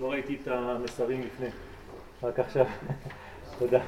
ראיתי את המסרים לפני, רק עכשיו. תודה.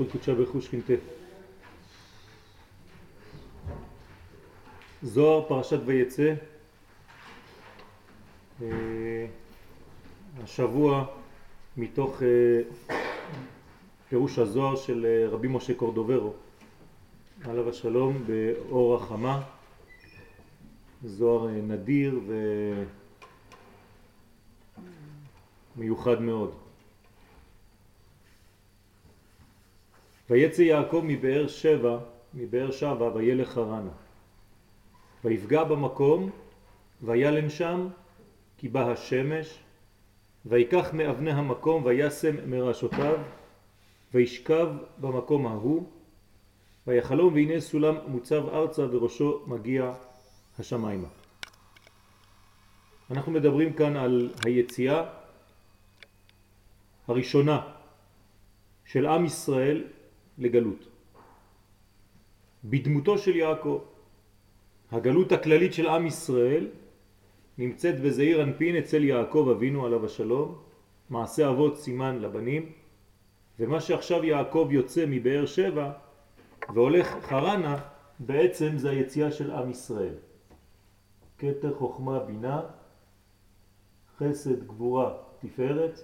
יחוד קודשה ברכו שכינתה. זוהר פרשת ויצא, אה, השבוע מתוך אה, פירוש הזוהר של אה, רבי משה קורדוברו, עליו השלום, באור החמה, זוהר נדיר ומיוחד מאוד. ויצא יעקב מבאר שבע, מבאר שבע, וילך חרנה. ויפגע במקום, וילן שם, כי בא השמש, ויקח מאבני המקום, וישם מראשותיו, וישכב במקום ההוא, ויחלום והנה סולם מוצב ארצה וראשו מגיע השמיימה. אנחנו מדברים כאן על היציאה הראשונה של עם ישראל לגלות. בדמותו של יעקב, הגלות הכללית של עם ישראל נמצאת בזעיר אנפין אצל יעקב אבינו עליו השלום, מעשה אבות סימן לבנים, ומה שעכשיו יעקב יוצא מבאר שבע והולך חרנה, בעצם זה היציאה של עם ישראל. כתר חוכמה בינה, חסד גבורה תפארת,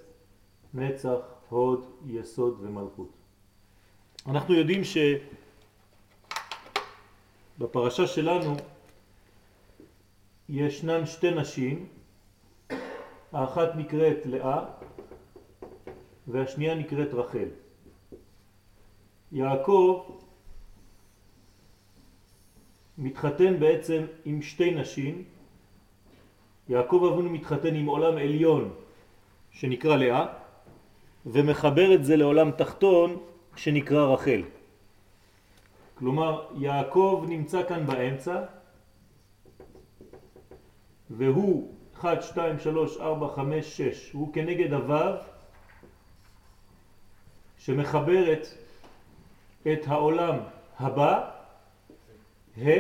נצח הוד יסוד ומלכות. אנחנו יודעים שבפרשה שלנו ישנן שתי נשים, האחת נקראת לאה והשנייה נקראת רחל. יעקב מתחתן בעצם עם שתי נשים, יעקב אבינו מתחתן עם עולם עליון שנקרא לאה ומחבר את זה לעולם תחתון שנקרא רחל. כלומר, יעקב נמצא כאן באמצע, והוא 1, 2, 3, 4, 5, 6, הוא כנגד הוו שמחברת את העולם הבא, ה,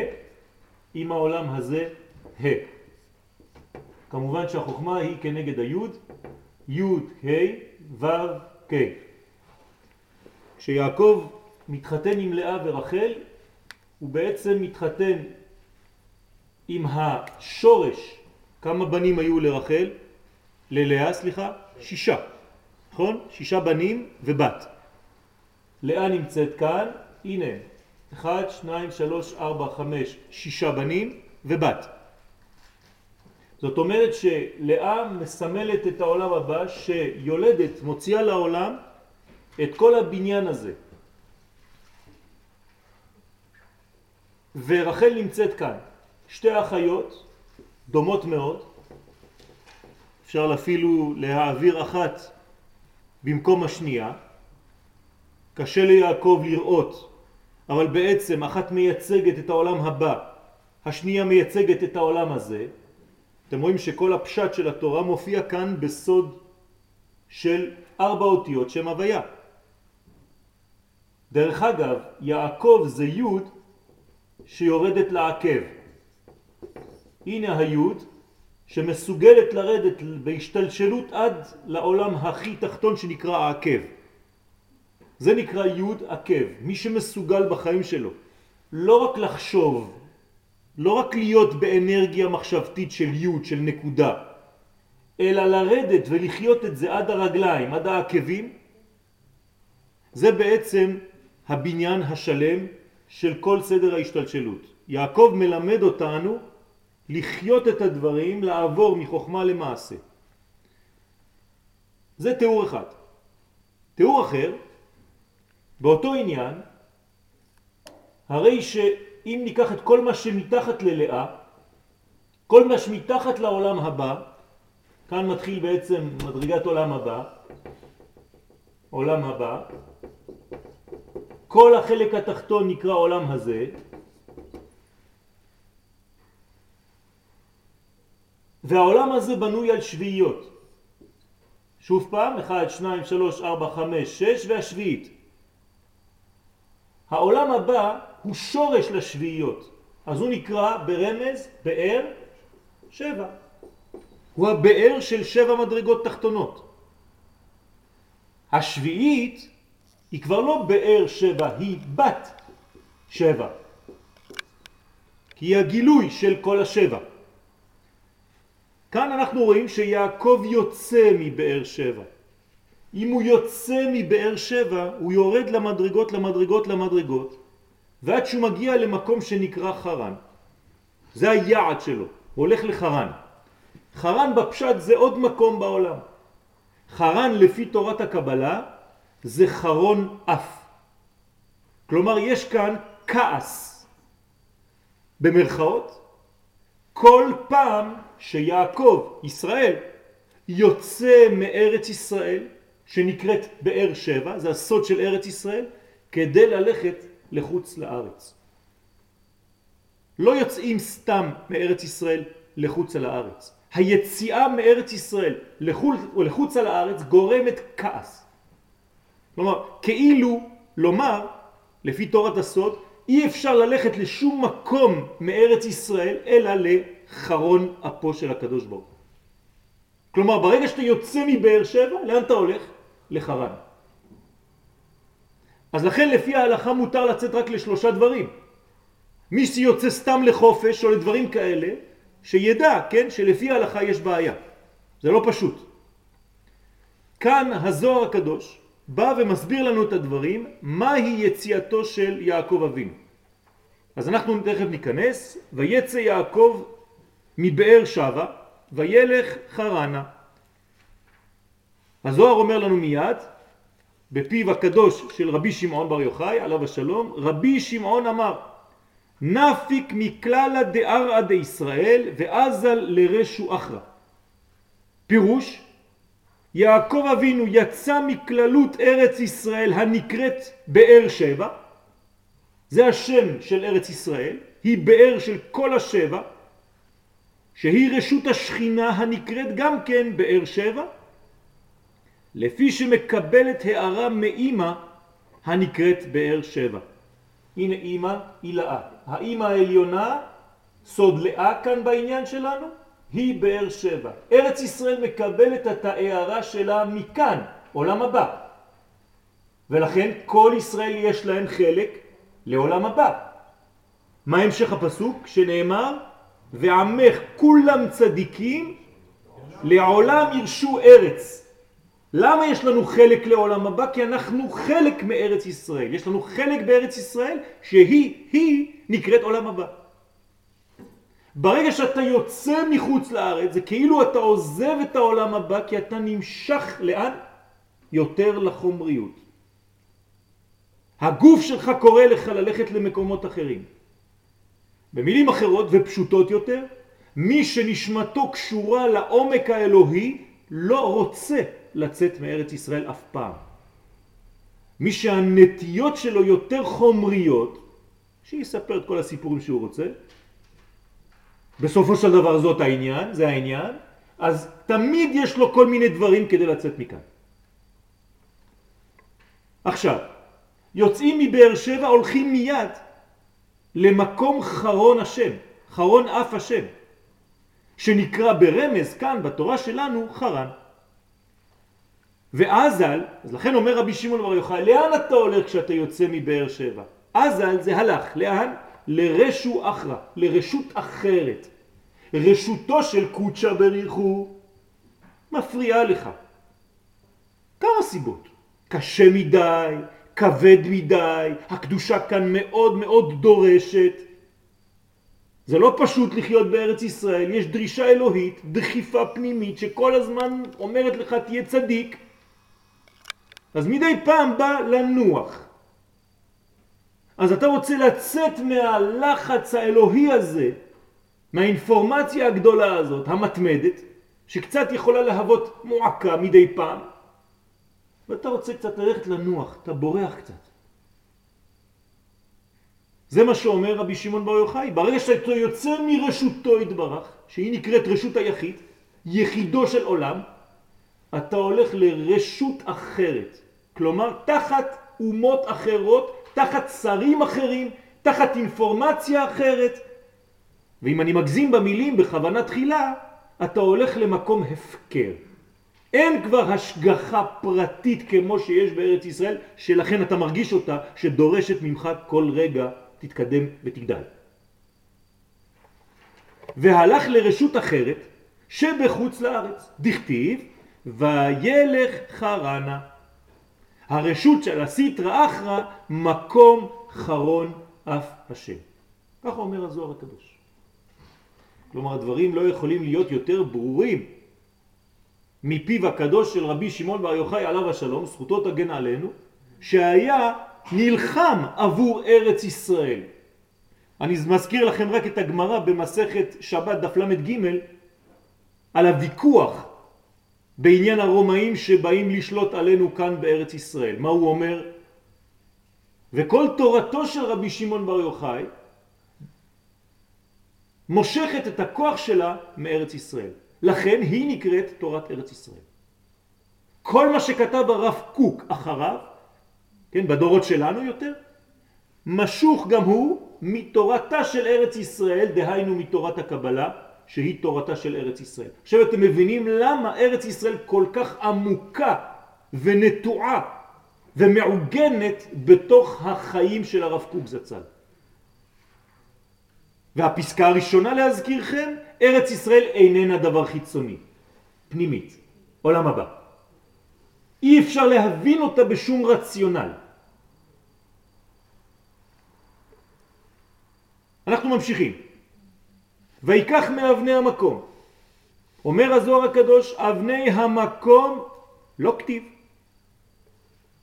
עם העולם הזה, ה. כמובן שהחוכמה היא כנגד היוד, יוד, ה', ו', ק'. כשיעקב מתחתן עם לאה ורחל, הוא בעצם מתחתן עם השורש, כמה בנים היו לרחל? ללאה, סליחה? שישה, נכון? שישה בנים ובת. לאה נמצאת כאן, הנה, אחד, שניים, שלוש, ארבע, חמש, שישה בנים ובת. זאת אומרת שלאה מסמלת את העולם הבא שיולדת, מוציאה לעולם את כל הבניין הזה. ורחל נמצאת כאן. שתי אחיות דומות מאוד, אפשר אפילו להעביר אחת במקום השנייה. קשה ליעקב לראות, אבל בעצם אחת מייצגת את העולם הבא, השנייה מייצגת את העולם הזה. אתם רואים שכל הפשט של התורה מופיע כאן בסוד של ארבע אותיות שם הוויה. דרך אגב, יעקב זה יוד שיורדת לעקב. הנה היוד שמסוגלת לרדת בהשתלשלות עד לעולם הכי תחתון שנקרא העקב. זה נקרא יוד עקב, מי שמסוגל בחיים שלו לא רק לחשוב, לא רק להיות באנרגיה מחשבתית של יוד, של נקודה, אלא לרדת ולחיות את זה עד הרגליים, עד העקבים, זה בעצם הבניין השלם של כל סדר ההשתלשלות. יעקב מלמד אותנו לחיות את הדברים, לעבור מחוכמה למעשה. זה תיאור אחד. תיאור אחר, באותו עניין, הרי שאם ניקח את כל מה שמתחת ללאה, כל מה שמתחת לעולם הבא, כאן מתחיל בעצם מדרגת עולם הבא, עולם הבא. כל החלק התחתון נקרא עולם הזה, והעולם הזה בנוי על שביעיות. שוב פעם, 1, 2, 3, 4, 5, 6 והשביעית. העולם הבא הוא שורש לשביעיות, אז הוא נקרא ברמז באר שבע. הוא הבאר של שבע מדרגות תחתונות. השביעית היא כבר לא באר שבע, היא בת שבע. כי היא הגילוי של כל השבע. כאן אנחנו רואים שיעקב יוצא מבאר שבע. אם הוא יוצא מבאר שבע, הוא יורד למדרגות, למדרגות, למדרגות, ועד שהוא מגיע למקום שנקרא חרן. זה היעד שלו, הוא הולך לחרן. חרן בפשט זה עוד מקום בעולם. חרן לפי תורת הקבלה זה חרון אף. כלומר יש כאן כעס במרכאות כל פעם שיעקב, ישראל, יוצא מארץ ישראל שנקראת באר שבע, זה הסוד של ארץ ישראל, כדי ללכת לחוץ לארץ. לא יוצאים סתם מארץ ישראל לחוץ על הארץ. היציאה מארץ ישראל לחוץ, לחוץ על הארץ גורמת כעס. כלומר, כאילו לומר, לפי תורת הסוד, אי אפשר ללכת לשום מקום מארץ ישראל אלא לחרון אפו של הקדוש ברוך כלומר, ברגע שאתה יוצא מבאר שבע, לאן אתה הולך? לחרן. אז לכן לפי ההלכה מותר לצאת רק לשלושה דברים. מי שיוצא סתם לחופש או לדברים כאלה, שידע, כן, שלפי ההלכה יש בעיה. זה לא פשוט. כאן הזוהר הקדוש בא ומסביר לנו את הדברים, מהי יציאתו של יעקב אבינו. אז אנחנו תכף ניכנס, ויצא יעקב מבאר שווה, וילך חרנה. הזוהר אומר לנו מיד, בפיו הקדוש של רבי שמעון בר יוחאי, עליו השלום, רבי שמעון אמר, נפיק מכללה דארעא דישראל ואזל לרשו אחרא. פירוש, יעקב אבינו יצא מכללות ארץ ישראל הנקראת באר שבע, זה השם של ארץ ישראל, היא באר של כל השבע, שהיא רשות השכינה הנקראת גם כן באר שבע, לפי שמקבלת הערה מאימא הנקראת באר שבע. הנה אימא היא לאה. האימא העליונה, סוד לאה כאן בעניין שלנו, היא באר שבע. ארץ ישראל מקבלת את ההערה שלה מכאן, עולם הבא. ולכן כל ישראל יש להם חלק לעולם הבא. מה המשך הפסוק שנאמר? ועמך כולם צדיקים לעולם ירשו ארץ. למה יש לנו חלק לעולם הבא? כי אנחנו חלק מארץ ישראל. יש לנו חלק בארץ ישראל שהיא, היא נקראת עולם הבא. ברגע שאתה יוצא מחוץ לארץ זה כאילו אתה עוזב את העולם הבא כי אתה נמשך לאן? יותר לחומריות. הגוף שלך קורא לך ללכת למקומות אחרים. במילים אחרות ופשוטות יותר, מי שנשמתו קשורה לעומק האלוהי לא רוצה לצאת מארץ ישראל אף פעם. מי שהנטיות שלו יותר חומריות, שיספר את כל הסיפורים שהוא רוצה, בסופו של דבר זאת העניין, זה העניין, אז תמיד יש לו כל מיני דברים כדי לצאת מכאן. עכשיו, יוצאים מבאר שבע, הולכים מיד למקום חרון השם, חרון אף השם, שנקרא ברמז כאן בתורה שלנו חרן. ואזל, אז לכן אומר רבי שמעון בר יוחאי, לאן אתה הולך כשאתה יוצא מבאר שבע? אזל זה הלך, לאן? לרשו אחרא, לרשות אחרת. רשותו של קוצ'ה בריחו מפריעה לך. כמה סיבות. קשה מדי, כבד מדי, הקדושה כאן מאוד מאוד דורשת. זה לא פשוט לחיות בארץ ישראל, יש דרישה אלוהית, דחיפה פנימית שכל הזמן אומרת לך תהיה צדיק. אז מדי פעם בא לנוח. אז אתה רוצה לצאת מהלחץ האלוהי הזה, מהאינפורמציה הגדולה הזאת, המתמדת, שקצת יכולה להוות מועקה מדי פעם, ואתה רוצה קצת ללכת לנוח, אתה בורח קצת. זה מה שאומר רבי שמעון בר יוחאי, ברגע שאתה יוצא מרשותו יתברך, שהיא נקראת רשות היחיד, יחידו של עולם, אתה הולך לרשות אחרת, כלומר תחת אומות אחרות, תחת שרים אחרים, תחת אינפורמציה אחרת, ואם אני מגזים במילים בכוונה תחילה, אתה הולך למקום הפקר. אין כבר השגחה פרטית כמו שיש בארץ ישראל, שלכן אתה מרגיש אותה, שדורשת ממך כל רגע תתקדם ותגדל. והלך לרשות אחרת שבחוץ לארץ, דכתיב וילך חרנה. הרשות של הסיטרא אחרא מקום חרון אף השם. ככה אומר הזוהר הקדוש. כלומר הדברים לא יכולים להיות יותר ברורים מפיו הקדוש של רבי שמעון בר יוחאי עליו השלום, זכותו תגן עלינו, שהיה נלחם עבור ארץ ישראל. אני מזכיר לכם רק את הגמרא במסכת שבת דף ל"ג על הוויכוח בעניין הרומאים שבאים לשלוט עלינו כאן בארץ ישראל. מה הוא אומר? וכל תורתו של רבי שמעון בר יוחאי מושכת את הכוח שלה מארץ ישראל. לכן היא נקראת תורת ארץ ישראל. כל מה שכתב הרב קוק אחריו, כן, בדורות שלנו יותר, משוך גם הוא מתורתה של ארץ ישראל, דהיינו מתורת הקבלה, שהיא תורתה של ארץ ישראל. עכשיו אתם מבינים למה ארץ ישראל כל כך עמוקה ונטועה ומעוגנת בתוך החיים של הרב קוק זצ"ל. והפסקה הראשונה להזכירכם, ארץ ישראל איננה דבר חיצוני, פנימית, עולם הבא. אי אפשר להבין אותה בשום רציונל. אנחנו ממשיכים. ויקח מאבני המקום. אומר הזוהר הקדוש, אבני המקום לא כתיב.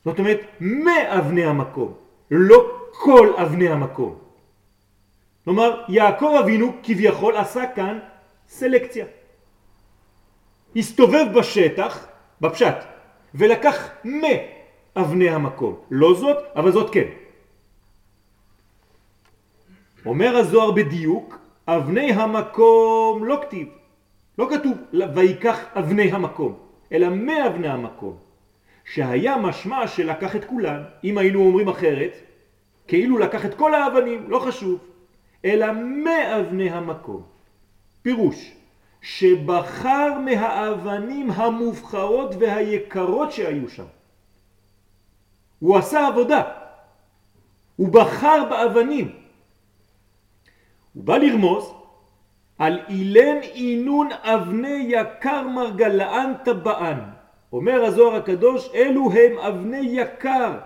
זאת אומרת, מאבני המקום, לא כל אבני המקום. כלומר, יעקב אבינו כביכול עשה כאן סלקציה. הסתובב בשטח, בפשט, ולקח מאבני המקום. לא זאת, אבל זאת כן. אומר הזוהר בדיוק, אבני המקום לא כתיב, לא כתוב ויקח אבני המקום, אלא מאבני המקום, שהיה משמע שלקח את כולן, אם היינו אומרים אחרת, כאילו לקח את כל האבנים, לא חשוב, אלא מאבני המקום. פירוש, שבחר מהאבנים המובחרות והיקרות שהיו שם. הוא עשה עבודה, הוא בחר באבנים. הוא בא לרמוז על אילן אינון אבני יקר מרגלאן טבען. אומר הזוהר הקדוש, אלו הם אבני יקר,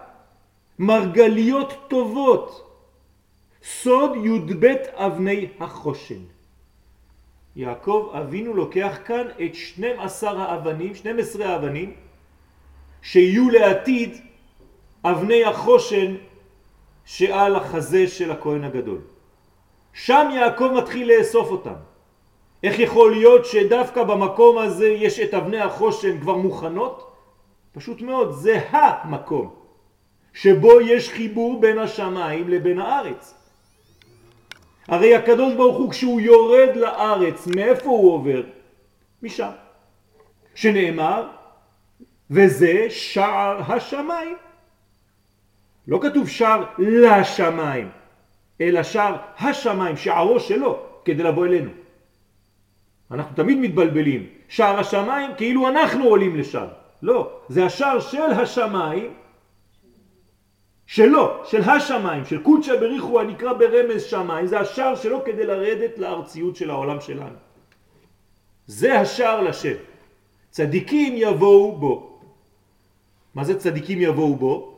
מרגליות טובות, סוד י"ב אבני החושן. יעקב אבינו לוקח כאן את 12 האבנים, 12 האבנים, שיהיו לעתיד אבני החושן שעל החזה של הכהן הגדול. שם יעקב מתחיל לאסוף אותם. איך יכול להיות שדווקא במקום הזה יש את אבני החושן כבר מוכנות? פשוט מאוד, זה המקום שבו יש חיבור בין השמיים לבין הארץ. הרי הקדוש ברוך הוא כשהוא יורד לארץ, מאיפה הוא עובר? משם. שנאמר, וזה שער השמיים. לא כתוב שער לשמיים, אלא שער השמיים, שערו שלו, כדי לבוא אלינו. אנחנו תמיד מתבלבלים. שער השמיים כאילו אנחנו עולים לשם. לא, זה השער של השמיים שלו, של השמיים, של קודשא בריחו הנקרא ברמז שמיים, זה השער שלו כדי לרדת לארציות של העולם שלנו. זה השער לשם. צדיקים יבואו בו. מה זה צדיקים יבואו בו?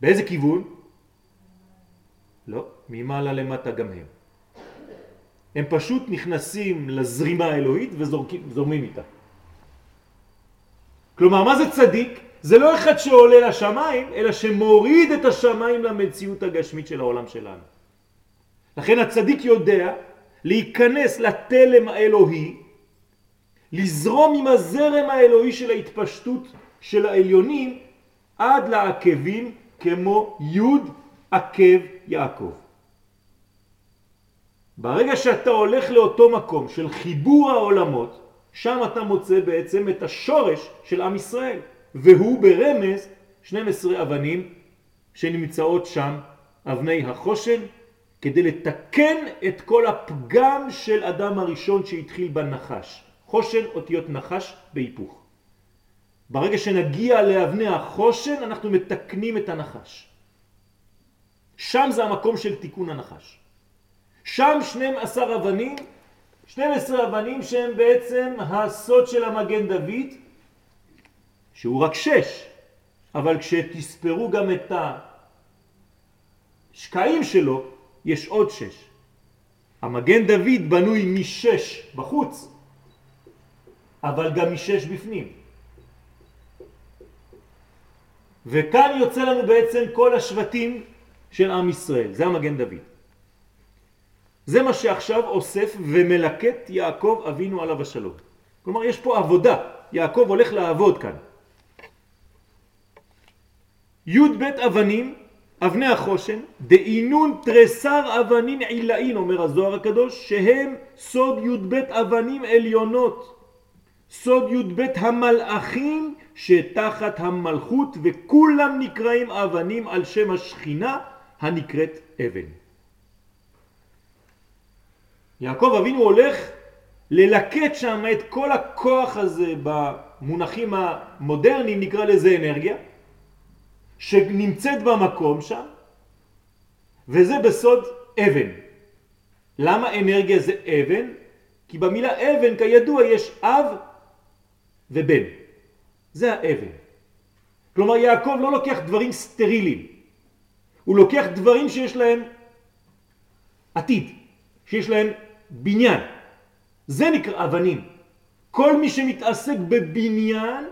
באיזה כיוון? לא, ממעלה למטה גם הם. הם פשוט נכנסים לזרימה האלוהית וזורמים איתה. כלומר, מה זה צדיק? זה לא אחד שעולה לשמיים, אלא שמוריד את השמיים למציאות הגשמית של העולם שלנו. לכן הצדיק יודע להיכנס לתלם האלוהי לזרום עם הזרם האלוהי של ההתפשטות של העליונים עד לעקבים כמו י' עקב יעקב. ברגע שאתה הולך לאותו מקום של חיבור העולמות, שם אתה מוצא בעצם את השורש של עם ישראל, והוא ברמז 12 אבנים שנמצאות שם, אבני החושן, כדי לתקן את כל הפגם של אדם הראשון שהתחיל בנחש. חושן אותיות נחש בהיפוך. ברגע שנגיע לאבני החושן אנחנו מתקנים את הנחש. שם זה המקום של תיקון הנחש. שם 12 אבנים, 12 אבנים שהם בעצם הסוד של המגן דוד, שהוא רק 6, אבל כשתספרו גם את השקעים שלו, יש עוד 6. המגן דוד בנוי משש בחוץ, אבל גם משש בפנים. וכאן יוצא לנו בעצם כל השבטים של עם ישראל, זה המגן דוד. זה מה שעכשיו אוסף ומלקט יעקב אבינו עליו השלום. כלומר יש פה עבודה, יעקב הולך לעבוד כאן. י' ב' אבנים, אבני החושן, דאינון תרסר אבנים עילאין, אומר הזוהר הקדוש, שהם סוד י' ב' אבנים עליונות. סוד י"ב המלאכים שתחת המלכות וכולם נקראים אבנים על שם השכינה הנקראת אבן. יעקב אבינו הולך ללקט שם את כל הכוח הזה במונחים המודרניים, נקרא לזה אנרגיה, שנמצאת במקום שם, וזה בסוד אבן. למה אנרגיה זה אבן? כי במילה אבן כידוע יש אב ובן. זה האבן. כלומר יעקב לא לוקח דברים סטרילים, הוא לוקח דברים שיש להם עתיד, שיש להם בניין. זה נקרא אבנים. כל מי שמתעסק בבניין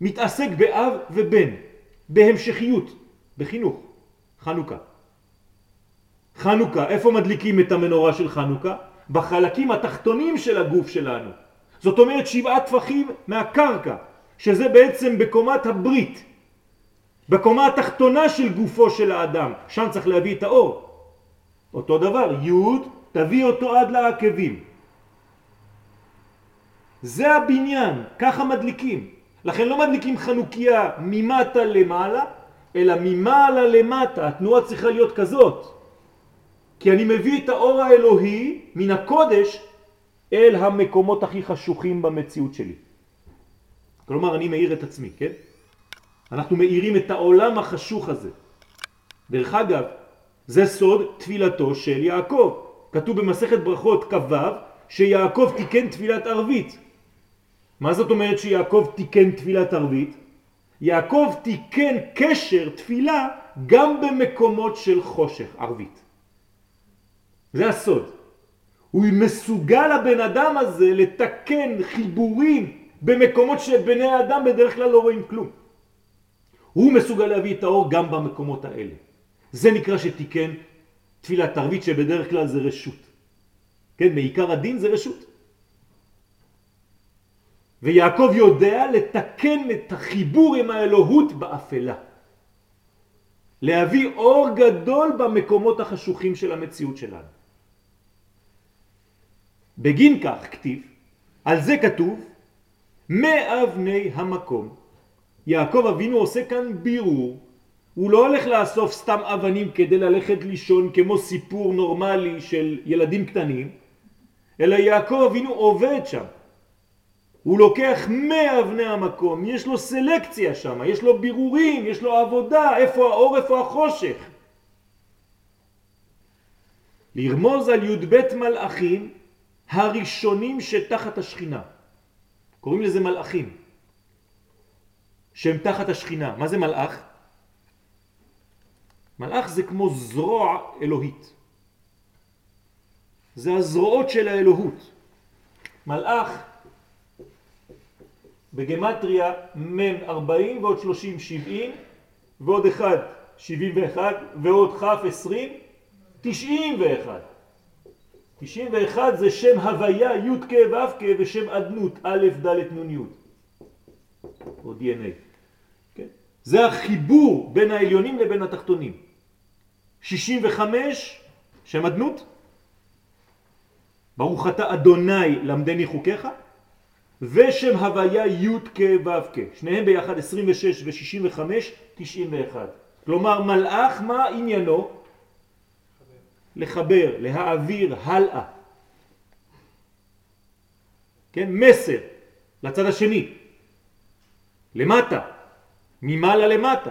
מתעסק באב ובן, בהמשכיות, בחינוך, חנוכה. חנוכה, איפה מדליקים את המנורה של חנוכה? בחלקים התחתונים של הגוף שלנו. זאת אומרת שבעה טפחים מהקרקע, שזה בעצם בקומת הברית, בקומה התחתונה של גופו של האדם, שם צריך להביא את האור. אותו דבר, י' תביא אותו עד לעקבים. זה הבניין, ככה מדליקים. לכן לא מדליקים חנוכיה ממטה למעלה, אלא ממעלה למטה. התנועה צריכה להיות כזאת. כי אני מביא את האור האלוהי מן הקודש אל המקומות הכי חשוכים במציאות שלי. כלומר, אני מאיר את עצמי, כן? אנחנו מאירים את העולם החשוך הזה. דרך אגב, זה סוד תפילתו של יעקב. כתוב במסכת ברכות כ"ו שיעקב תיקן תפילת ערבית. מה זאת אומרת שיעקב תיקן תפילת ערבית? יעקב תיקן קשר תפילה גם במקומות של חושך ערבית. זה הסוד. הוא מסוגל הבן אדם הזה לתקן חיבורים במקומות שבני האדם בדרך כלל לא רואים כלום. הוא מסוגל להביא את האור גם במקומות האלה. זה נקרא שתיקן תפילת ערבית שבדרך כלל זה רשות. כן, מעיקר הדין זה רשות. ויעקב יודע לתקן את החיבור עם האלוהות באפלה. להביא אור גדול במקומות החשוכים של המציאות שלנו. בגין כך כתיב, על זה כתוב, מאבני המקום. יעקב אבינו עושה כאן בירור, הוא לא הולך לאסוף סתם אבנים כדי ללכת לישון כמו סיפור נורמלי של ילדים קטנים, אלא יעקב אבינו עובד שם. הוא לוקח מאבני המקום, יש לו סלקציה שם, יש לו בירורים, יש לו עבודה, איפה האור, איפה החושך. לרמוז על י"ב מלאכים הראשונים שתחת השכינה. קוראים לזה מלאכים, שהם תחת השכינה. מה זה מלאך? מלאך זה כמו זרוע אלוהית. זה הזרועות של האלוהות. מלאך בגמטריה מ' 40 ועוד 30 70 ועוד 1 71 ועוד כ' 20 91 91 זה שם הוויה י' כ' ו' כ' ושם אדנות א' ד' נ' י' או DNA. זה החיבור בין העליונים לבין התחתונים. 65 שם אדנות, ברוך אתה אדוני למדני חוקיך, ושם הוויה י' כ' ו' שניהם ביחד 26 ו-65, 91. כלומר מלאך מה עניינו? לחבר, להעביר הלאה. כן, מסר לצד השני, למטה, ממעלה למטה,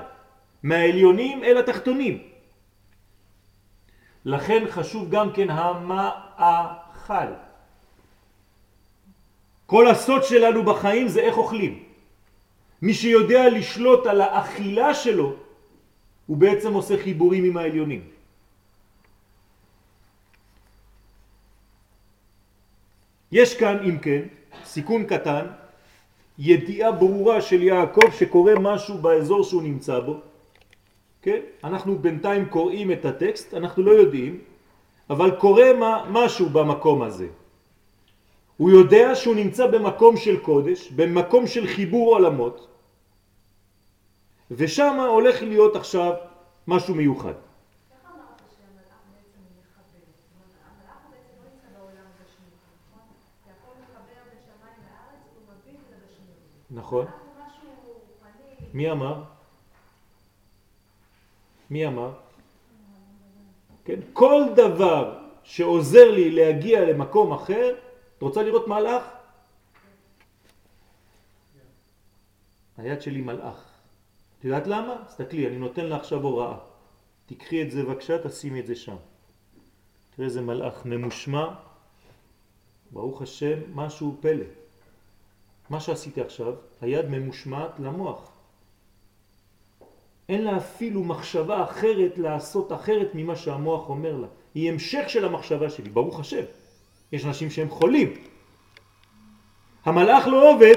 מהעליונים אל התחתונים. לכן חשוב גם כן המאכל. כל הסוד שלנו בחיים זה איך אוכלים. מי שיודע לשלוט על האכילה שלו, הוא בעצם עושה חיבורים עם העליונים. יש כאן, אם כן, סיכון קטן, ידיעה ברורה של יעקב שקורה משהו באזור שהוא נמצא בו. כן? אנחנו בינתיים קוראים את הטקסט, אנחנו לא יודעים, אבל קורה מה, משהו במקום הזה. הוא יודע שהוא נמצא במקום של קודש, במקום של חיבור עולמות, ושם הולך להיות עכשיו משהו מיוחד. נכון. מי אמר? מי אמר? כן? כל דבר שעוזר לי להגיע למקום אחר, את רוצה לראות מלאך? היד שלי מלאך. את יודעת למה? תסתכלי, אני נותן לה עכשיו הוראה. תקחי את זה בבקשה, תשימי את זה שם. תראה איזה מלאך ממושמע, ברוך השם, משהו פלא. מה שעשיתי עכשיו, היד ממושמעת למוח. אין לה אפילו מחשבה אחרת לעשות אחרת ממה שהמוח אומר לה. היא המשך של המחשבה שלי, ברוך השם. יש אנשים שהם חולים. המלאך לא עובד,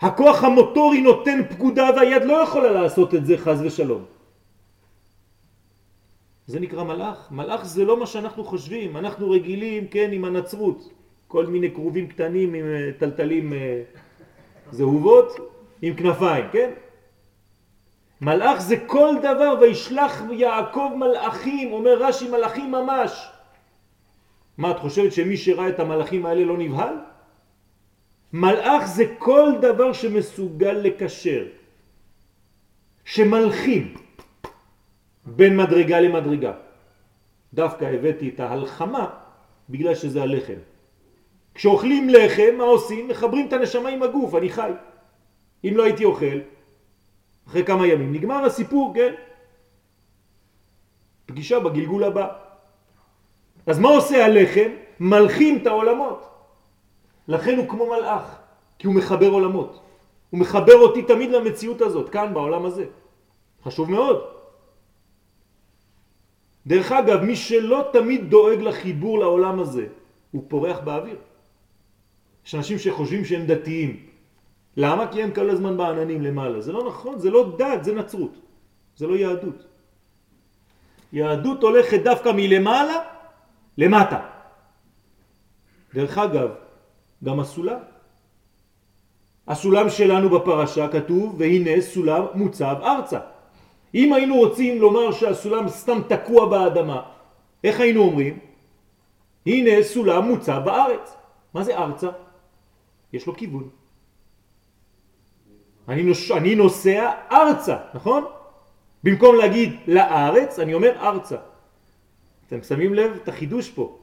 הכוח המוטורי נותן פקודה והיד לא יכולה לעשות את זה חז ושלום. זה נקרא מלאך. מלאך זה לא מה שאנחנו חושבים, אנחנו רגילים, כן, עם הנצרות. כל מיני קרובים קטנים עם אה, טלטלים אה, זהובות, עם כנפיים, כן? מלאך זה כל דבר, וישלח יעקב מלאכים, אומר רש"י מלאכים ממש. מה, את חושבת שמי שראה את המלאכים האלה לא נבהל? מלאך זה כל דבר שמסוגל לקשר, שמלכים בין מדרגה למדרגה. דווקא הבאתי את ההלחמה בגלל שזה הלחם. כשאוכלים לחם, מה עושים? מחברים את הנשמה עם הגוף, אני חי. אם לא הייתי אוכל, אחרי כמה ימים, נגמר הסיפור, כן? פגישה בגלגול הבא. אז מה עושה הלחם? מלכים את העולמות. לכן הוא כמו מלאך, כי הוא מחבר עולמות. הוא מחבר אותי תמיד למציאות הזאת, כאן בעולם הזה. חשוב מאוד. דרך אגב, מי שלא תמיד דואג לחיבור לעולם הזה, הוא פורח באוויר. יש אנשים שחושבים שהם דתיים. למה? כי הם כל הזמן בעננים למעלה. זה לא נכון, זה לא דת, זה נצרות. זה לא יהדות. יהדות הולכת דווקא מלמעלה למטה. דרך אגב, גם הסולם. הסולם שלנו בפרשה כתוב, והנה סולם מוצב ארצה. אם היינו רוצים לומר שהסולם סתם תקוע באדמה, איך היינו אומרים? הנה סולם מוצב בארץ. מה זה ארצה? יש לו כיוון. אני, נוש... אני נוסע ארצה, נכון? במקום להגיד לארץ, אני אומר ארצה. אתם שמים לב את החידוש פה.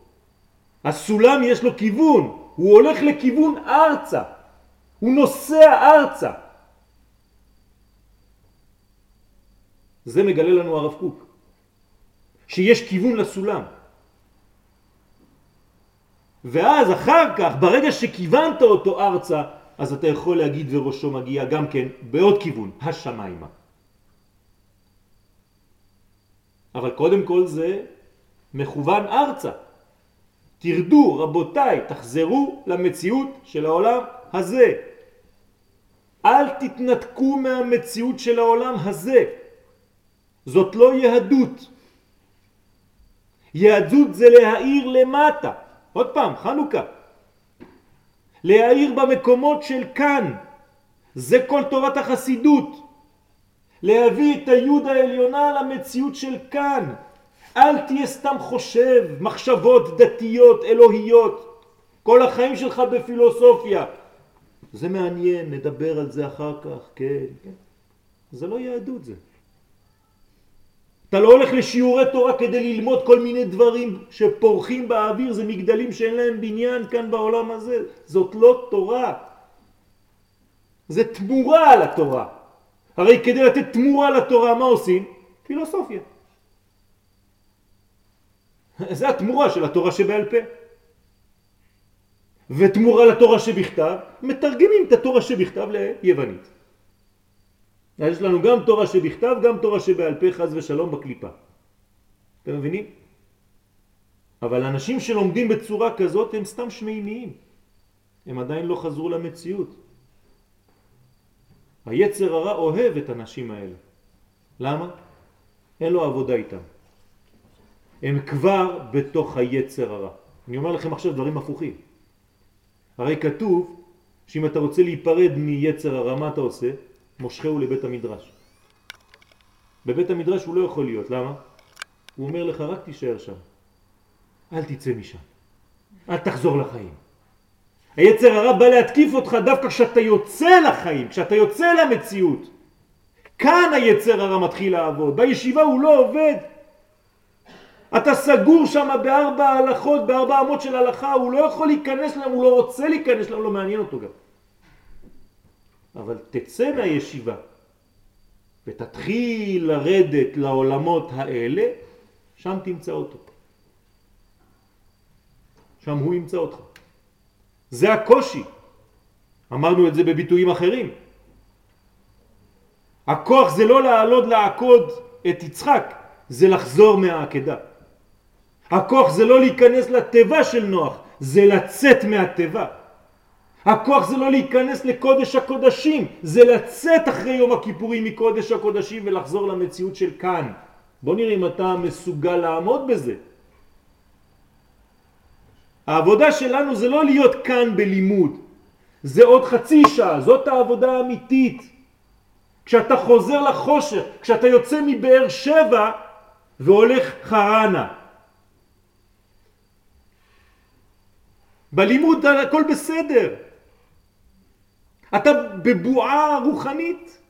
הסולם יש לו כיוון, הוא הולך לכיוון ארצה. הוא נוסע ארצה. זה מגלה לנו הרב קוק, שיש כיוון לסולם. ואז אחר כך, ברגע שכיוונת אותו ארצה, אז אתה יכול להגיד וראשו מגיע גם כן בעוד כיוון, השמיימה. אבל קודם כל זה מכוון ארצה. תרדו רבותיי, תחזרו למציאות של העולם הזה. אל תתנתקו מהמציאות של העולם הזה. זאת לא יהדות. יהדות זה להאיר למטה. עוד פעם, חנוכה. להאיר במקומות של כאן. זה כל תורת החסידות. להביא את היוד העליונה למציאות של כאן. אל תהיה סתם חושב, מחשבות דתיות, אלוהיות. כל החיים שלך בפילוסופיה. זה מעניין, נדבר על זה אחר כך, כן, כן. זה לא יהדות זה. אתה לא הולך לשיעורי תורה כדי ללמוד כל מיני דברים שפורחים באוויר, זה מגדלים שאין להם בניין כאן בעולם הזה. זאת לא תורה. זה תמורה על התורה. הרי כדי לתת תמורה לתורה, מה עושים? פילוסופיה. זה התמורה של התורה שבעל פה. ותמורה לתורה שבכתב, מתרגמים את התורה שבכתב ליוונית. יש לנו גם תורה שבכתב, גם תורה שבעל פה, חז ושלום בקליפה. אתם מבינים? אבל אנשים שלומדים בצורה כזאת הם סתם שמימיים. הם עדיין לא חזרו למציאות. היצר הרע אוהב את הנשים האלה. למה? אין לו עבודה איתם. הם כבר בתוך היצר הרע. אני אומר לכם עכשיו דברים הפוכים. הרי כתוב שאם אתה רוצה להיפרד מיצר הרע, מה אתה עושה? מושכהו לבית המדרש. בבית המדרש הוא לא יכול להיות, למה? הוא אומר לך רק תישאר שם, אל תצא משם, אל תחזור לחיים. היצר הרע בא להתקיף אותך דווקא כשאתה יוצא לחיים, כשאתה יוצא למציאות. כאן היצר הרע מתחיל לעבוד, בישיבה הוא לא עובד. אתה סגור שם בארבע הלכות, בארבע אמות של הלכה, הוא לא יכול להיכנס להם, הוא לא רוצה להיכנס להם, לא מעניין אותו גם. אבל תצא מהישיבה ותתחיל לרדת לעולמות האלה, שם תמצא אותו. שם הוא ימצא אותך. זה הקושי. אמרנו את זה בביטויים אחרים. הכוח זה לא לעלות לעקוד את יצחק, זה לחזור מהעקדה. הכוח זה לא להיכנס לטבע של נוח, זה לצאת מהטבע. הכוח זה לא להיכנס לקודש הקודשים, זה לצאת אחרי יום הכיפורים מקודש הקודשים ולחזור למציאות של כאן. בוא נראה אם אתה מסוגל לעמוד בזה. העבודה שלנו זה לא להיות כאן בלימוד, זה עוד חצי שעה, זאת העבודה האמיתית. כשאתה חוזר לחושך, כשאתה יוצא מבאר שבע והולך חרנה. בלימוד הכל בסדר. אתה בבועה רוחנית.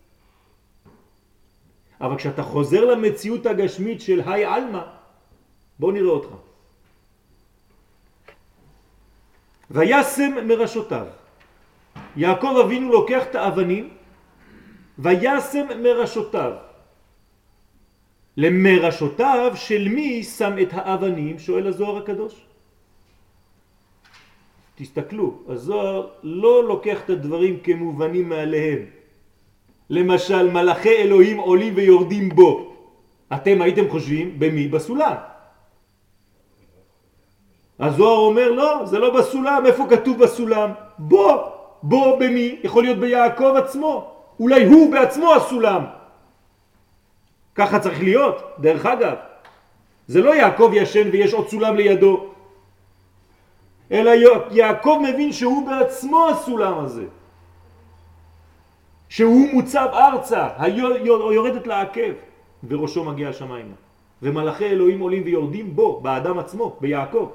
אבל כשאתה חוזר למציאות הגשמית של היי אלמה, בוא נראה אותך. וישם מרשותיו. יעקב אבינו לוקח את האבנים וישם מרשותיו. למרשותיו של מי שם את האבנים? שואל הזוהר הקדוש. תסתכלו, הזוהר לא לוקח את הדברים כמובנים מעליהם. למשל, מלאכי אלוהים עולים ויורדים בו. אתם הייתם חושבים במי? בסולם. הזוהר אומר לא, זה לא בסולם, איפה כתוב בסולם? בו, בו במי? יכול להיות ביעקב עצמו, אולי הוא בעצמו הסולם. ככה צריך להיות, דרך אגב. זה לא יעקב ישן ויש עוד סולם לידו. אלא יעקב מבין שהוא בעצמו הסולם הזה. שהוא מוצב ארצה, יורדת לעקב, וראשו מגיע השמיימה. ומלאכי אלוהים עולים ויורדים בו, באדם עצמו, ביעקב.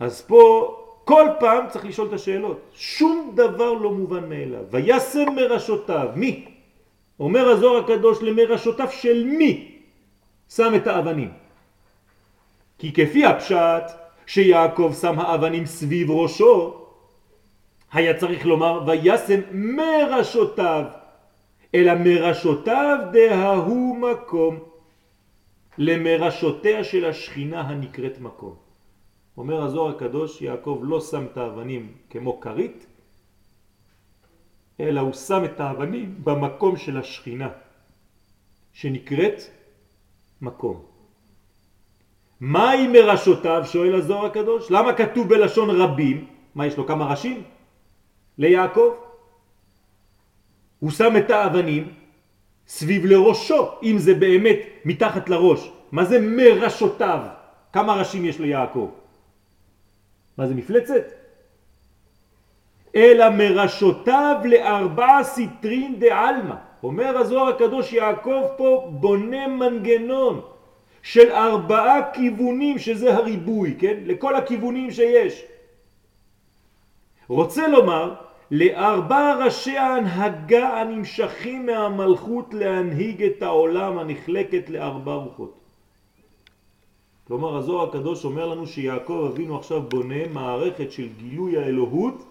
אז פה כל פעם צריך לשאול את השאלות. שום דבר לא מובן מאליו. וישם מרשותיו. מי? אומר הזוהר הקדוש למרשותיו של מי שם את האבנים. כי כפי הפשט שיעקב שם האבנים סביב ראשו, היה צריך לומר וישם מרשותיו, אלא מרשותיו דההוא מקום, למרשותיה של השכינה הנקראת מקום. אומר הזוהר הקדוש, יעקב לא שם את האבנים כמו כרית, אלא הוא שם את האבנים במקום של השכינה, שנקראת מקום. מהי מרשותיו? שואל הזוהר הקדוש. למה כתוב בלשון רבים? מה יש לו כמה ראשים? ליעקב. הוא שם את האבנים סביב לראשו, אם זה באמת מתחת לראש. מה זה מראשותיו? כמה ראשים יש ליעקב? מה זה מפלצת? אלא מראשותיו לארבע סיטרין דעלמא. אומר הזוהר הקדוש יעקב פה בונה מנגנון של ארבעה כיוונים שזה הריבוי, כן? לכל הכיוונים שיש. רוצה לומר לארבע ראשי ההנהגה הנמשכים מהמלכות להנהיג את העולם הנחלקת לארבע רוחות. כלומר הזוהר הקדוש אומר לנו שיעקב אבינו עכשיו בונה מערכת של גילוי האלוהות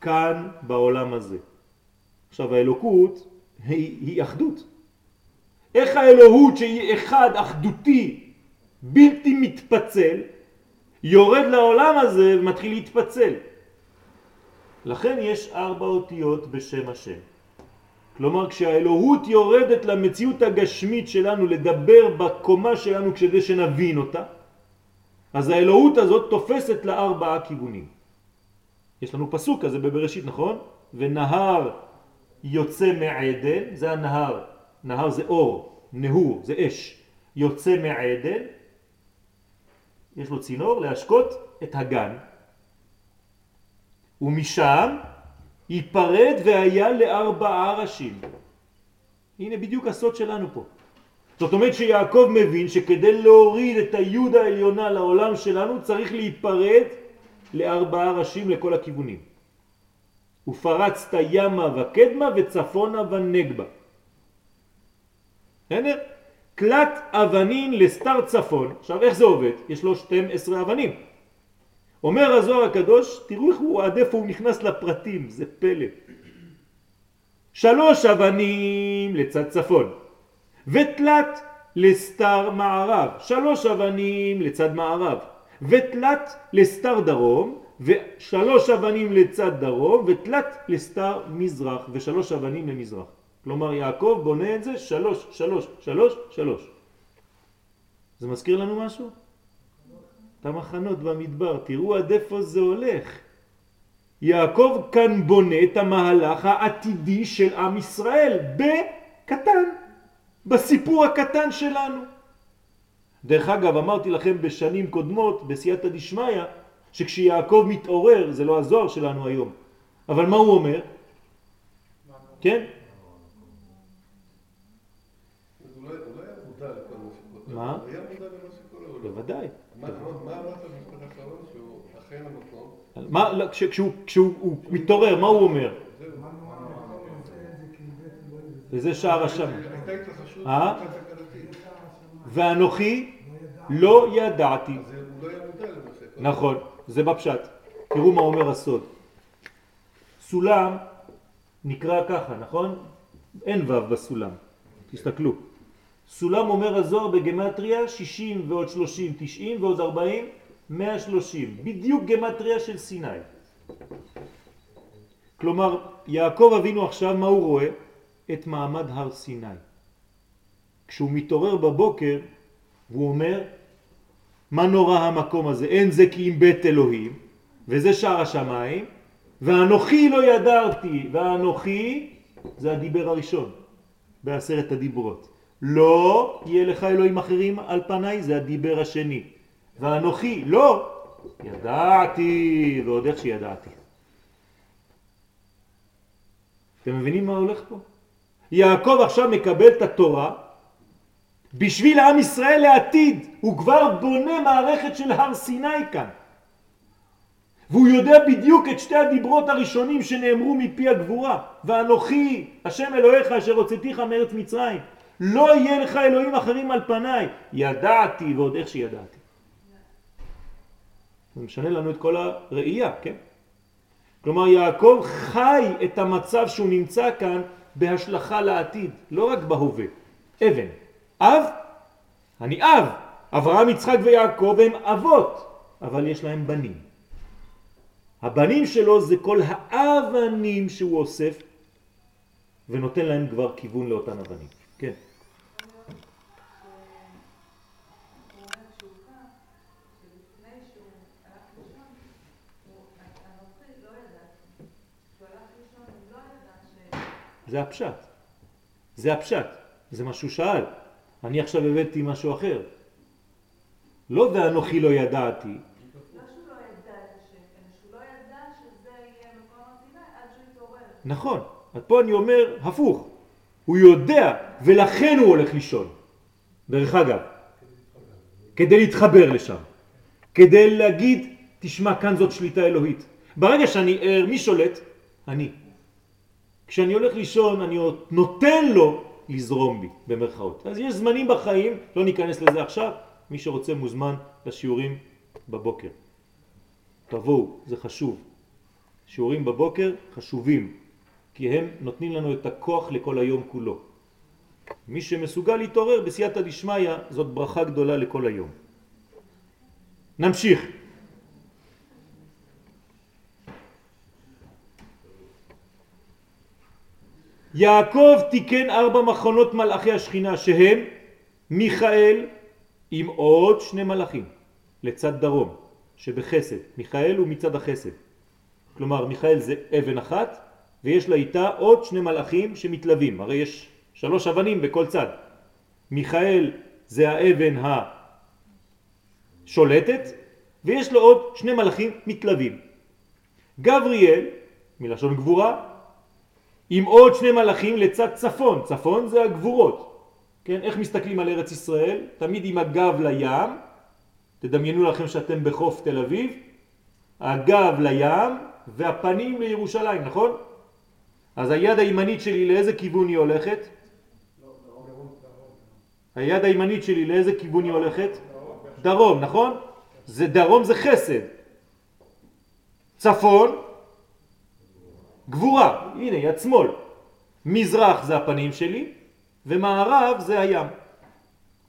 כאן בעולם הזה. עכשיו האלוקות היא, היא אחדות. איך האלוהות שהיא אחד, אחדותי, בלתי מתפצל, יורד לעולם הזה ומתחיל להתפצל. לכן יש ארבע אותיות בשם השם. כלומר כשהאלוהות יורדת למציאות הגשמית שלנו לדבר בקומה שלנו כדי שנבין אותה, אז האלוהות הזאת תופסת לארבעה כיוונים. יש לנו פסוק כזה בבראשית, נכון? ונהר יוצא מעדן, זה הנהר, נהר זה אור, נהור, זה אש, יוצא מעדן, יש לו צינור להשקות את הגן, ומשם ייפרד והיה לארבעה ראשים. הנה בדיוק הסוד שלנו פה. זאת אומרת שיעקב מבין שכדי להוריד את היוד העליונה לעולם שלנו צריך להיפרד לארבעה ראשים לכל הכיוונים. ופרצת ימה וקדמה וצפונה ונגבה. בסדר? תלת אבנים לסתר צפון. עכשיו איך זה עובד? יש לו 12 אבנים. אומר הזוהר הקדוש, תראו איך הוא עד איפה הוא נכנס לפרטים, זה פלא. שלוש אבנים לצד צפון, ותלת לסתר מערב, שלוש אבנים לצד מערב, ותלת לסתר דרום, ושלוש אבנים לצד דרום, ותלת לסתר מזרח, ושלוש אבנים למזרח. כלומר יעקב בונה את זה שלוש, שלוש, שלוש, שלוש. זה מזכיר לנו משהו? את המחנות במדבר, תראו עד איפה זה הולך. יעקב כאן בונה את המהלך העתידי של עם ישראל בקטן, בסיפור הקטן שלנו. דרך אגב, אמרתי לכם בשנים קודמות, בסייעתא דשמיא, שכשיעקב מתעורר, זה לא הזוהר שלנו היום, אבל מה הוא אומר? כן? מה? בוודאי. מה, לא, כשהוא מתעורר, מה הוא אומר? וזה שער השם. אה? ואנוכי לא ידעתי. נכון, זה בפשט. תראו מה אומר הסוד. סולם נקרא ככה, נכון? אין ו' בסולם. תסתכלו. סולם אומר הזוהר בגמטריה 60 ועוד 30 90 ועוד 40 130 בדיוק גמטריה של סיני. כלומר יעקב אבינו עכשיו מה הוא רואה? את מעמד הר סיני. כשהוא מתעורר בבוקר והוא אומר מה נורא המקום הזה? אין זה כי אם בית אלוהים וזה שער השמיים ואנוכי לא ידרתי ואנוכי זה הדיבר הראשון בעשרת הדיברות לא יהיה לך אלוהים אחרים על פניי, זה הדיבר השני. ואנוכי, לא, ידעתי, ועוד איך שידעתי. אתם מבינים מה הולך פה? יעקב עכשיו מקבל את התורה בשביל עם ישראל לעתיד. הוא כבר בונה מערכת של הר סיני כאן. והוא יודע בדיוק את שתי הדיברות הראשונים שנאמרו מפי הגבורה. ואנוכי, השם אלוהיך אשר הוצאתיך מארץ מצרים. לא יהיה לך אלוהים אחרים על פניי. ידעתי ועוד איך שידעתי. זה משנה לנו את כל הראייה, כן? כלומר יעקב חי את המצב שהוא נמצא כאן בהשלכה לעתיד, לא רק בהווה. אבן. אב? אני אב. אברהם, יצחק ויעקב הם אבות, אבל יש להם בנים. הבנים שלו זה כל האבנים שהוא אוסף ונותן להם כבר כיוון לאותן אבנים. כן. זה הפשט. זה הפשט, זה מה שהוא שאל. אני עכשיו הבאתי משהו אחר. לא ואנוכי לא ידעתי. לא לא. נכון. אז פה אני אומר הפוך. הוא יודע, ולכן הוא הולך לישון. דרך אגב, כדי להתחבר לשם. כדי להגיד, תשמע, כאן זאת שליטה אלוהית. ברגע שאני ער, מי שולט? אני. כשאני הולך לישון, אני נותן לו לזרום בי, במרכאות. אז יש זמנים בחיים, לא ניכנס לזה עכשיו, מי שרוצה מוזמן לשיעורים בבוקר. תבואו, זה חשוב. שיעורים בבוקר חשובים, כי הם נותנים לנו את הכוח לכל היום כולו. מי שמסוגל להתעורר בסייעתא דשמיא זאת ברכה גדולה לכל היום. נמשיך. יעקב תיקן ארבע מכונות מלאכי השכינה שהם מיכאל עם עוד שני מלאכים לצד דרום שבחסד, מיכאל הוא מצד החסד. כלומר מיכאל זה אבן אחת ויש לה איתה עוד שני מלאכים שמתלווים. הרי יש שלוש אבנים בכל צד. מיכאל זה האבן השולטת ויש לו עוד שני מלאכים מתלווים. גבריאל מלשון גבורה עם עוד שני מלאכים לצד צפון, צפון זה הגבורות, כן? איך מסתכלים על ארץ ישראל? תמיד עם הגב לים, תדמיינו לכם שאתם בחוף תל אביב, הגב לים והפנים לירושלים, נכון? אז היד הימנית שלי לאיזה כיוון היא הולכת? היד הימנית שלי לאיזה כיוון היא הולכת? דרום, נכון? זה דרום זה חסד. צפון גבורה, הנה יד שמאל. מזרח זה הפנים שלי ומערב זה הים.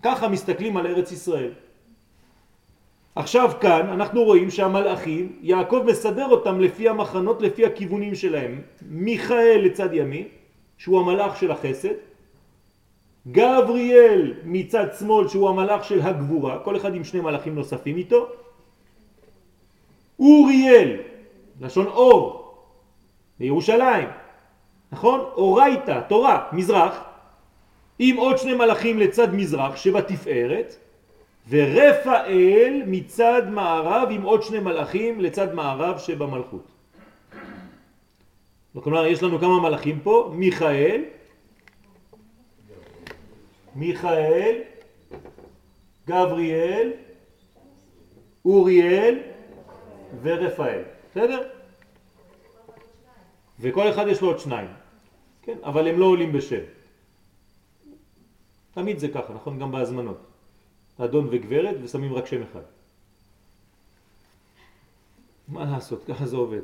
ככה מסתכלים על ארץ ישראל. עכשיו כאן אנחנו רואים שהמלאכים, יעקב מסדר אותם לפי המחנות, לפי הכיוונים שלהם. מיכאל לצד ימין, שהוא המלאך של החסד, גבריאל מצד שמאל שהוא המלאך של הגבורה, כל אחד עם שני מלאכים נוספים איתו, אוריאל, לשון אור, בירושלים, נכון? אורייתא, תורה, מזרח, עם עוד שני מלאכים לצד מזרח שבתפארת, ורפאל מצד מערב עם עוד שני מלאכים לצד מערב שבמלכות. כלומר, יש לנו כמה מלאכים פה, מיכאל, מיכאל, גבריאל, אוריאל ורפאל. בסדר? וכל אחד יש לו עוד שניים, כן? אבל הם לא עולים בשם. תמיד זה ככה, נכון? גם בהזמנות. אדון וגברת ושמים רק שם אחד. מה לעשות? ככה זה עובד.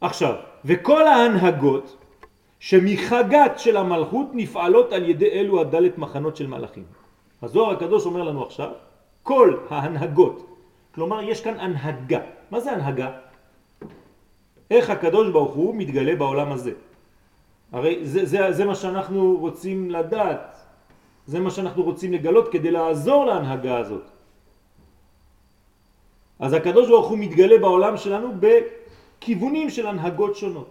עכשיו, וכל ההנהגות שמחגת של המלכות נפעלות על ידי אלו הדלת מחנות של מלאכים. הזוהר הקדוש אומר לנו עכשיו, כל ההנהגות, כלומר יש כאן הנהגה. מה זה הנהגה? איך הקדוש ברוך הוא מתגלה בעולם הזה. הרי זה, זה, זה מה שאנחנו רוצים לדעת, זה מה שאנחנו רוצים לגלות כדי לעזור להנהגה הזאת. אז הקדוש ברוך הוא מתגלה בעולם שלנו בכיוונים של הנהגות שונות.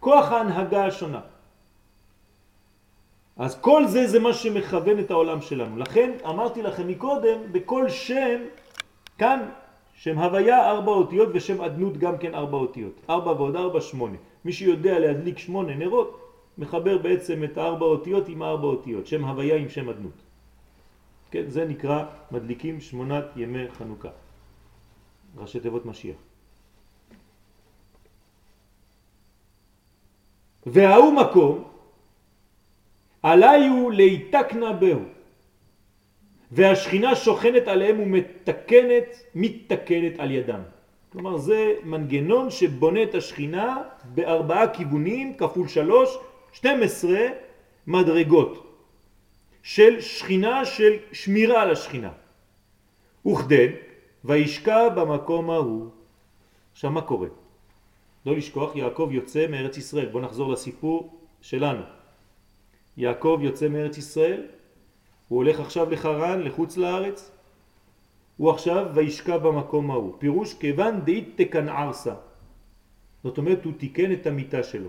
כוח ההנהגה השונה. אז כל זה זה מה שמכוון את העולם שלנו. לכן אמרתי לכם מקודם, בכל שם, כאן שם הוויה ארבע אותיות ושם עדנות גם כן ארבע אותיות. ארבע ועוד ארבע שמונה. מי שיודע להדליק שמונה נרות, מחבר בעצם את הארבע אותיות עם ארבע אותיות. שם הוויה עם שם עדנות. כן, זה נקרא מדליקים שמונת ימי חנוכה. ראשי תיבות משיח. וההוא מקום עליו להתקנה בהו. והשכינה שוכנת עליהם ומתקנת, מתקנת על ידם. כלומר זה מנגנון שבונה את השכינה בארבעה כיוונים כפול שלוש, 12 מדרגות של שכינה, של שמירה על השכינה. וכדן, וישקע במקום ההוא. עכשיו מה קורה? לא לשכוח, יעקב יוצא מארץ ישראל. בואו נחזור לסיפור שלנו. יעקב יוצא מארץ ישראל, הוא הולך עכשיו לחרן, לחוץ לארץ, הוא עכשיו וישכב במקום ההוא. פירוש כיוון דאית תקן ערסה. זאת אומרת, הוא תיקן את המיטה שלו.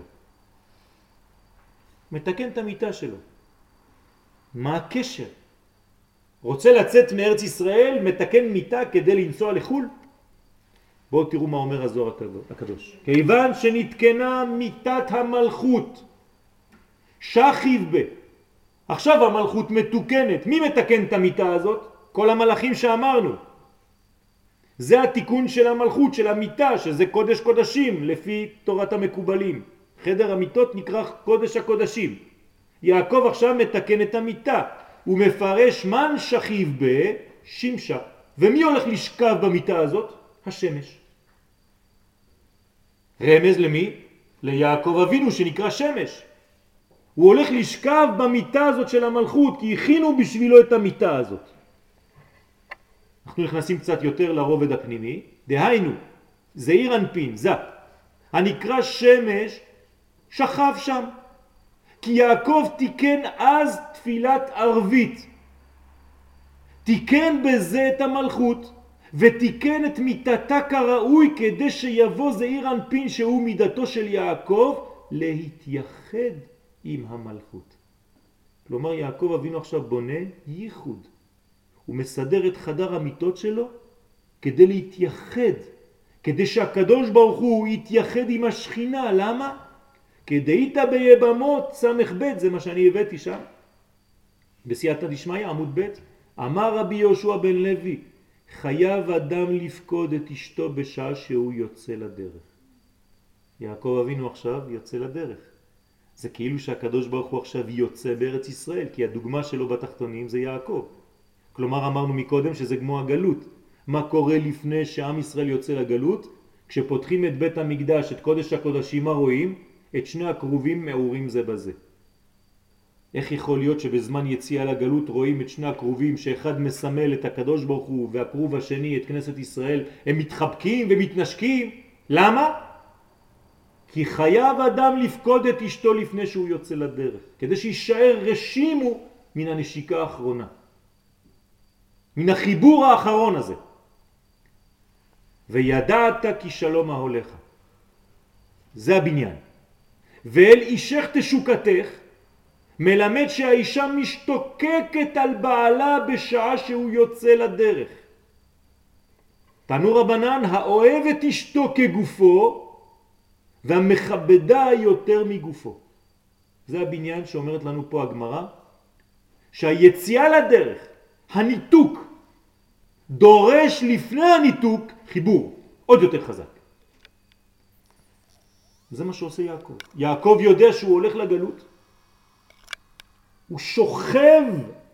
מתקן את המיטה שלו. מה הקשר? רוצה לצאת מארץ ישראל, מתקן מיטה כדי לנסוע לחו"ל? בואו תראו מה אומר הזוהר הקדוש. כיוון שנתקנה מיטת המלכות, שכיב ב. עכשיו המלכות מתוקנת. מי מתקן את המיטה הזאת? כל המלאכים שאמרנו. זה התיקון של המלכות, של המיטה, שזה קודש קודשים, לפי תורת המקובלים. חדר המיטות נקרא קודש הקודשים. יעקב עכשיו מתקן את המיטה. הוא מפרש מן שכיב בשמשה. ומי הולך לשכב במיטה הזאת? השמש. רמז למי? ליעקב אבינו שנקרא שמש. הוא הולך לשכב במיטה הזאת של המלכות כי הכינו בשבילו את המיטה הזאת. אנחנו נכנסים קצת יותר לרובד הפנימי, דהיינו, זעיר אנפין, זה, הנקרא שמש, שכב שם. כי יעקב תיקן אז תפילת ערבית. תיקן בזה את המלכות, ותיקן את מיטתה כראוי כדי שיבוא זעיר אנפין שהוא מידתו של יעקב להתייחד עם המלכות. כלומר יעקב אבינו עכשיו בונה ייחוד. הוא מסדר את חדר המיטות שלו כדי להתייחד, כדי שהקדוש ברוך הוא יתייחד עם השכינה. למה? כדאית ביבמות סמך ב', זה מה שאני הבאתי שם. בסייעתא דשמיא עמוד ב', אמר רבי יהושע בן לוי, חייב אדם לפקוד את אשתו בשעה שהוא יוצא לדרך. יעקב אבינו עכשיו יוצא לדרך. זה כאילו שהקדוש ברוך הוא עכשיו יוצא בארץ ישראל, כי הדוגמה שלו בתחתונים זה יעקב. כלומר אמרנו מקודם שזה כמו הגלות. מה קורה לפני שעם ישראל יוצא לגלות? כשפותחים את בית המקדש, את קודש הקודשים, מה רואים? את שני הקרובים מעורים זה בזה. איך יכול להיות שבזמן יציאה לגלות רואים את שני הקרובים שאחד מסמל את הקדוש ברוך הוא והקרוב השני את כנסת ישראל הם מתחבקים ומתנשקים למה? כי חייב אדם לפקוד את אשתו לפני שהוא יוצא לדרך כדי שישאר רשימו מן הנשיקה האחרונה מן החיבור האחרון הזה. וידעת כי שלום ההולך. זה הבניין. ואל אישך תשוקתך מלמד שהאישה משתוקקת על בעלה בשעה שהוא יוצא לדרך. תנו רבנן האוהב את אשתו כגופו והמכבדה יותר מגופו. זה הבניין שאומרת לנו פה הגמרא, שהיציאה לדרך, הניתוק, דורש לפני הניתוק חיבור עוד יותר חזק. זה מה שעושה יעקב. יעקב יודע שהוא הולך לגלות, הוא שוכב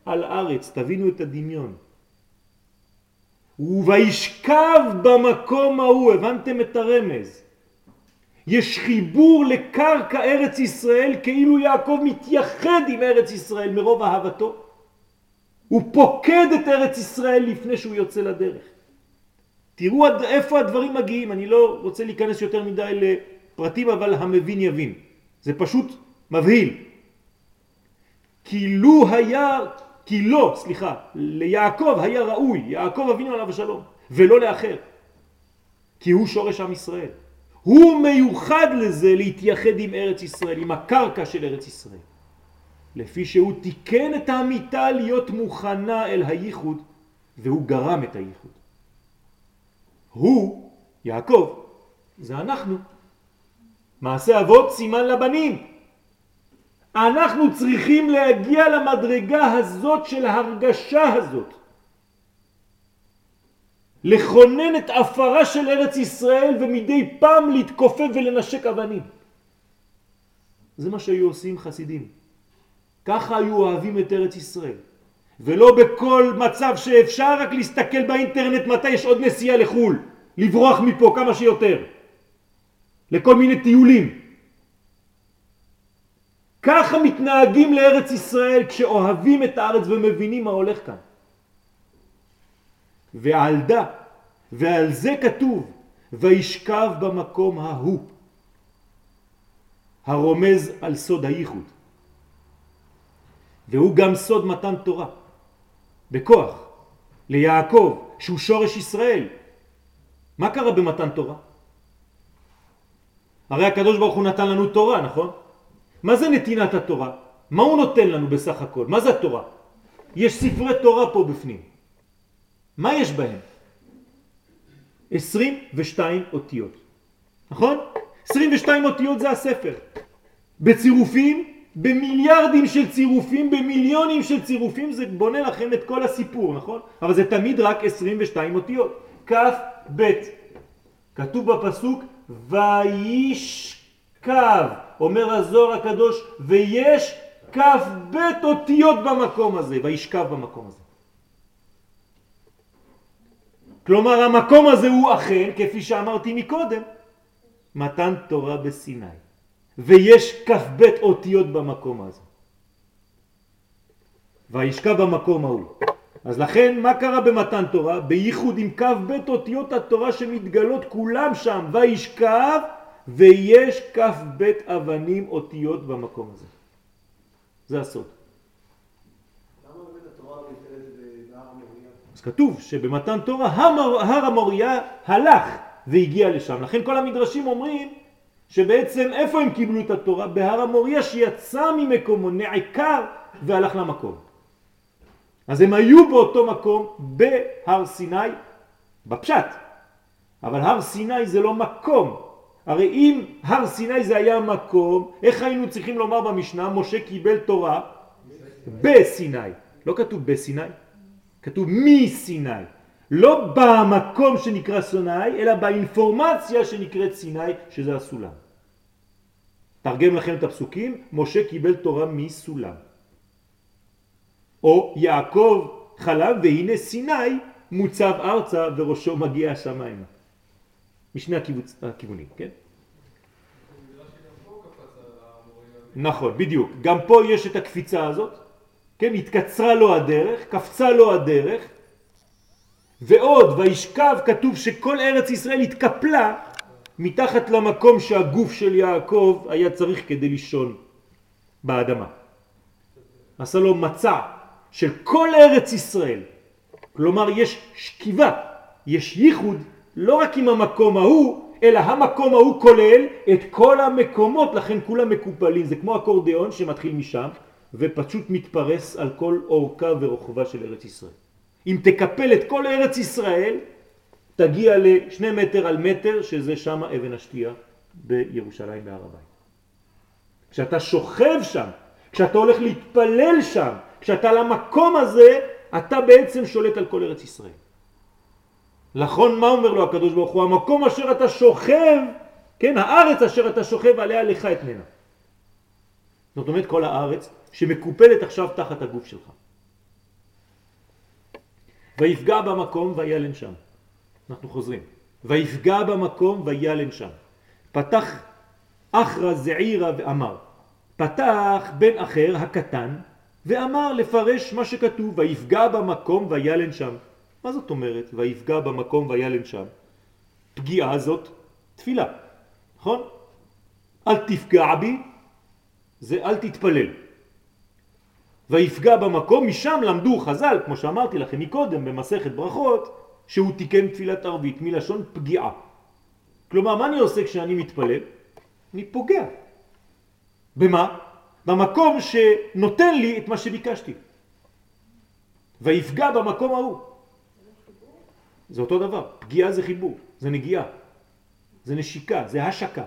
על ארץ, תבינו את הדמיון. וישכב במקום ההוא, הבנתם את הרמז. יש חיבור לקרקע ארץ ישראל כאילו יעקב מתייחד עם ארץ ישראל מרוב אהבתו. הוא פוקד את ארץ ישראל לפני שהוא יוצא לדרך. תראו עד איפה הדברים מגיעים, אני לא רוצה להיכנס יותר מדי לפרטים אבל המבין יבין. זה פשוט מבהיל. כי לו היה, כי לא, סליחה, ליעקב היה ראוי, יעקב אבינו עליו השלום, ולא לאחר. כי הוא שורש עם ישראל. הוא מיוחד לזה להתייחד עם ארץ ישראל, עם הקרקע של ארץ ישראל. לפי שהוא תיקן את המיטה להיות מוכנה אל הייחוד, והוא גרם את הייחוד. הוא, יעקב, זה אנחנו. מעשה אבות סימן לבנים. אנחנו צריכים להגיע למדרגה הזאת של ההרגשה הזאת. לכונן את אפרה של ארץ ישראל ומדי פעם להתכופף ולנשק אבנים. זה מה שהיו עושים חסידים. ככה היו אוהבים את ארץ ישראל. ולא בכל מצב שאפשר רק להסתכל באינטרנט מתי יש עוד נסיעה לחו"ל, לברוח מפה כמה שיותר, לכל מיני טיולים. ככה מתנהגים לארץ ישראל כשאוהבים את הארץ ומבינים מה הולך כאן. ועל דה, ועל זה כתוב, וישכב במקום ההוא, הרומז על סוד הייחוד. והוא גם סוד מתן תורה, בכוח, ליעקב, שהוא שורש ישראל. מה קרה במתן תורה? הרי הקדוש ברוך הוא נתן לנו תורה, נכון? מה זה נתינת התורה? מה הוא נותן לנו בסך הכל? מה זה התורה? יש ספרי תורה פה בפנים. מה יש בהם? 22 אותיות, נכון? 22 אותיות זה הספר. בצירופים, במיליארדים של צירופים, במיליונים של צירופים, זה בונה לכם את כל הסיפור, נכון? אבל זה תמיד רק 22 אותיות. כף בית. כתוב בפסוק וישכב, אומר הזוהר הקדוש, ויש כף בית אותיות במקום הזה, וישכב במקום הזה. כלומר המקום הזה הוא אכן, כפי שאמרתי מקודם, מתן תורה בסיני. ויש בית אותיות במקום הזה. וישכב במקום ההוא. אז לכן מה קרה במתן תורה? בייחוד עם בית אותיות התורה שמתגלות כולם שם. וישכב ויש בית אבנים אותיות במקום הזה. זה הסוד. אז כתוב שבמתן תורה הר המוריה הלך והגיע לשם. לכן כל המדרשים אומרים שבעצם איפה הם קיבלו את התורה? בהר המוריה שיצא ממקומו, נעקר והלך למקום. אז הם היו באותו מקום בהר סיני, בפשט. אבל הר סיני זה לא מקום. הרי אם הר סיני זה היה מקום, איך היינו צריכים לומר במשנה? משה קיבל תורה בסיני. לא כתוב בסיני, כתוב מסיני. לא במקום שנקרא סיני, אלא באינפורמציה שנקראת סיני, שזה הסולם. תרגם לכם את הפסוקים, משה קיבל תורה מסולם. או יעקב חלב והנה סיני מוצב ארצה וראשו מגיע השמיימה. משני הכיווץ, הכיוונים, כן? נכון, בדיוק. גם פה יש את הקפיצה הזאת, כן? התקצרה לו הדרך, קפצה לו הדרך, ועוד, וישכב, כתוב שכל ארץ ישראל התקפלה מתחת למקום שהגוף של יעקב היה צריך כדי לישון באדמה. עשה לו מצע של כל ארץ ישראל. כלומר, יש שכיבה, יש ייחוד, לא רק עם המקום ההוא, אלא המקום ההוא כולל את כל המקומות, לכן כולם מקופלים. זה כמו אקורדיאון שמתחיל משם ופשוט מתפרס על כל אורכה ורוחבה של ארץ ישראל. אם תקפל את כל ארץ ישראל, תגיע לשני מטר על מטר, שזה שם אבן השתייה בירושלים בהר הבית. כשאתה שוכב שם, כשאתה הולך להתפלל שם, כשאתה למקום הזה, אתה בעצם שולט על כל ארץ ישראל. נכון, מה אומר לו הקדוש ברוך הוא? המקום אשר אתה שוכב, כן, הארץ אשר אתה שוכב עליה לך אתננה. זאת אומרת כל הארץ שמקופלת עכשיו תחת הגוף שלך. ויפגע במקום וילן שם. אנחנו חוזרים. ויפגע במקום וילן שם. פתח אחרא זעירה ואמר. פתח בן אחר הקטן ואמר לפרש מה שכתוב ויפגע במקום וילן שם. מה זאת אומרת ויפגע במקום וילן שם? פגיעה זאת תפילה, נכון? אל תפגע בי זה אל תתפלל. ויפגע במקום, משם למדו חז"ל, כמו שאמרתי לכם מקודם במסכת ברכות, שהוא תיקן תפילת ערבית מלשון פגיעה. כלומר, מה אני עושה כשאני מתפלל? אני פוגע. במה? במקום שנותן לי את מה שביקשתי. ויפגע במקום ההוא. זה אותו דבר. פגיעה זה חיבור, זה נגיעה, זה נשיקה, זה השקה.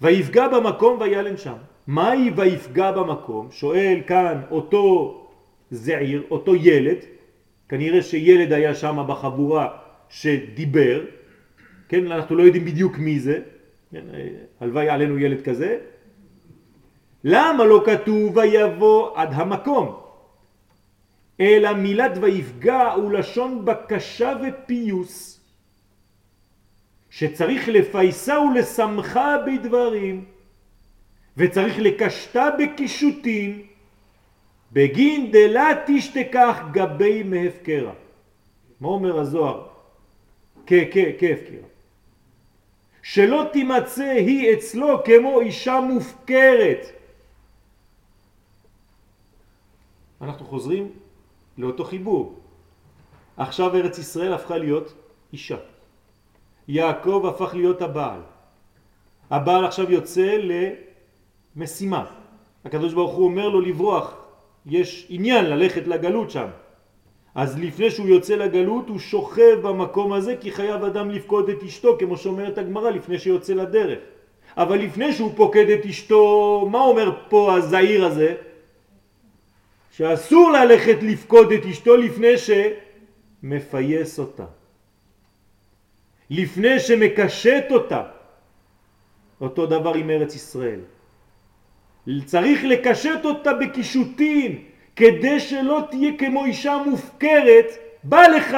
ויפגע במקום וילן שם. מהי ויפגע במקום? שואל כאן אותו זעיר, אותו ילד, כנראה שילד היה שם בחבורה שדיבר, כן, אנחנו לא יודעים בדיוק מי זה, כן, הלוואי עלינו ילד כזה, למה לא כתוב ויבוא עד המקום? אלא מילת ויפגע הוא לשון בקשה ופיוס שצריך לפייסה ולשמחה בדברים וצריך לקשתה בקישוטין בגין דלה תשתכח גבי מהפקרה. מה אומר הזוהר? כהפקרה. שלא תימצא היא אצלו כמו אישה מופקרת. אנחנו חוזרים לאותו חיבור. עכשיו ארץ ישראל הפכה להיות אישה. יעקב הפך להיות הבעל. הבעל עכשיו יוצא למשימה. הקדוש ברוך הוא אומר לו לברוח, יש עניין ללכת לגלות שם. אז לפני שהוא יוצא לגלות הוא שוכב במקום הזה כי חייב אדם לפקוד את אשתו כמו שאומרת הגמרא לפני שיוצא לדרך. אבל לפני שהוא פוקד את אשתו, מה אומר פה הזעיר הזה? שאסור ללכת לפקוד את אשתו לפני שמפייס אותה. לפני שמקשט אותה. אותו דבר עם ארץ ישראל. צריך לקשט אותה בקישוטים, כדי שלא תהיה כמו אישה מופקרת, בא לך,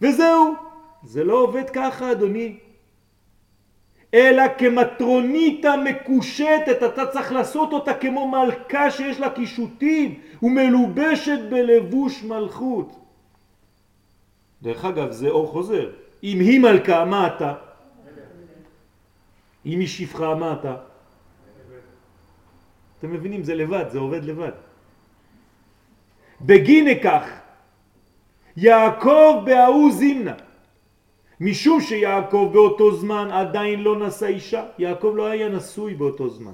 וזהו. זה לא עובד ככה, אדוני. אלא כמטרוניתה מקושטת, אתה צריך לעשות אותה כמו מלכה שיש לה קישוטים ומלובשת בלבוש מלכות. דרך אגב, זה אור חוזר. אם היא מלכה, מה אתה? אם היא שפחה, מה אתה? אתם מבינים, זה לבד, זה עובד לבד. בגין כך, יעקב בהוא זימנה. משום שיעקב באותו זמן עדיין לא נשא אישה, יעקב לא היה נשוי באותו זמן.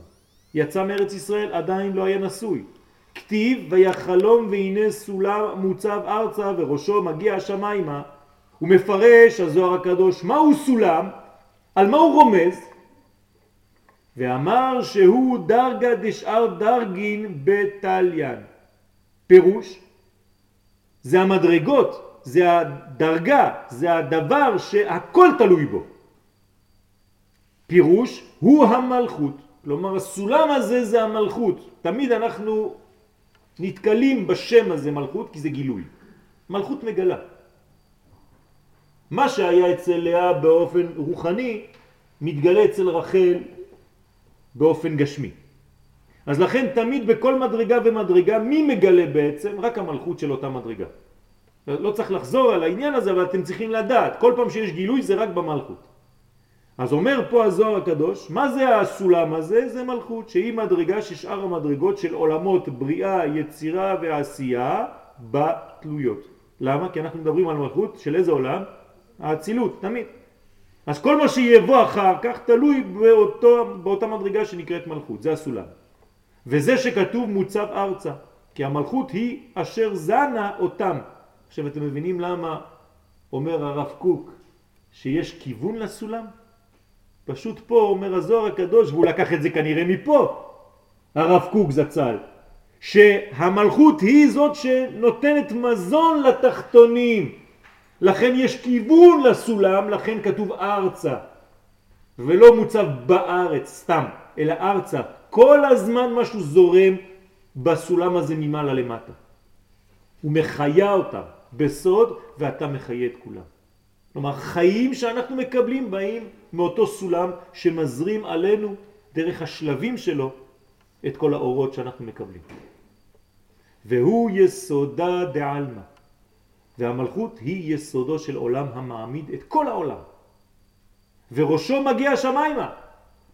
יצא מארץ ישראל, עדיין לא היה נשוי. כתיב ויחלום והנה סולם מוצב ארצה וראשו מגיע השמיימה. הוא מפרש הזוהר הקדוש מהו סולם, על מה הוא רומז? ואמר שהוא דרגה דשאר דרגין בתליין. פירוש זה המדרגות, זה הדרגה, זה הדבר שהכל תלוי בו. פירוש הוא המלכות, כלומר הסולם הזה זה המלכות. תמיד אנחנו נתקלים בשם הזה מלכות כי זה גילוי. מלכות מגלה. מה שהיה אצל לאה באופן רוחני מתגלה אצל רחל באופן גשמי. אז לכן תמיד בכל מדרגה ומדרגה מי מגלה בעצם? רק המלכות של אותה מדרגה. לא צריך לחזור על העניין הזה אבל אתם צריכים לדעת כל פעם שיש גילוי זה רק במלכות. אז אומר פה הזוהר הקדוש מה זה הסולם הזה? זה מלכות שהיא מדרגה ששאר המדרגות של עולמות בריאה, יצירה ועשייה בתלויות. למה? כי אנחנו מדברים על מלכות של איזה עולם? האצילות, תמיד. אז כל מה שיבוא אחר כך תלוי באותו, באותה מדרגה שנקראת מלכות, זה הסולם. וזה שכתוב מוצב ארצה, כי המלכות היא אשר זנה אותם. עכשיו אתם מבינים למה אומר הרב קוק שיש כיוון לסולם? פשוט פה אומר הזוהר הקדוש, והוא לקח את זה כנראה מפה, הרב קוק זצ"ל, שהמלכות היא זאת שנותנת מזון לתחתונים, לכן יש כיוון לסולם, לכן כתוב ארצה, ולא מוצב בארץ סתם, אלא ארצה. כל הזמן משהו זורם בסולם הזה ממעלה למטה. הוא מחיה אותם בסוד ואתה מחיה את כולם. כלומר חיים שאנחנו מקבלים באים מאותו סולם שמזרים עלינו דרך השלבים שלו את כל האורות שאנחנו מקבלים. והוא יסודה דעלמא. והמלכות היא יסודו של עולם המעמיד את כל העולם. וראשו מגיע השמיימה.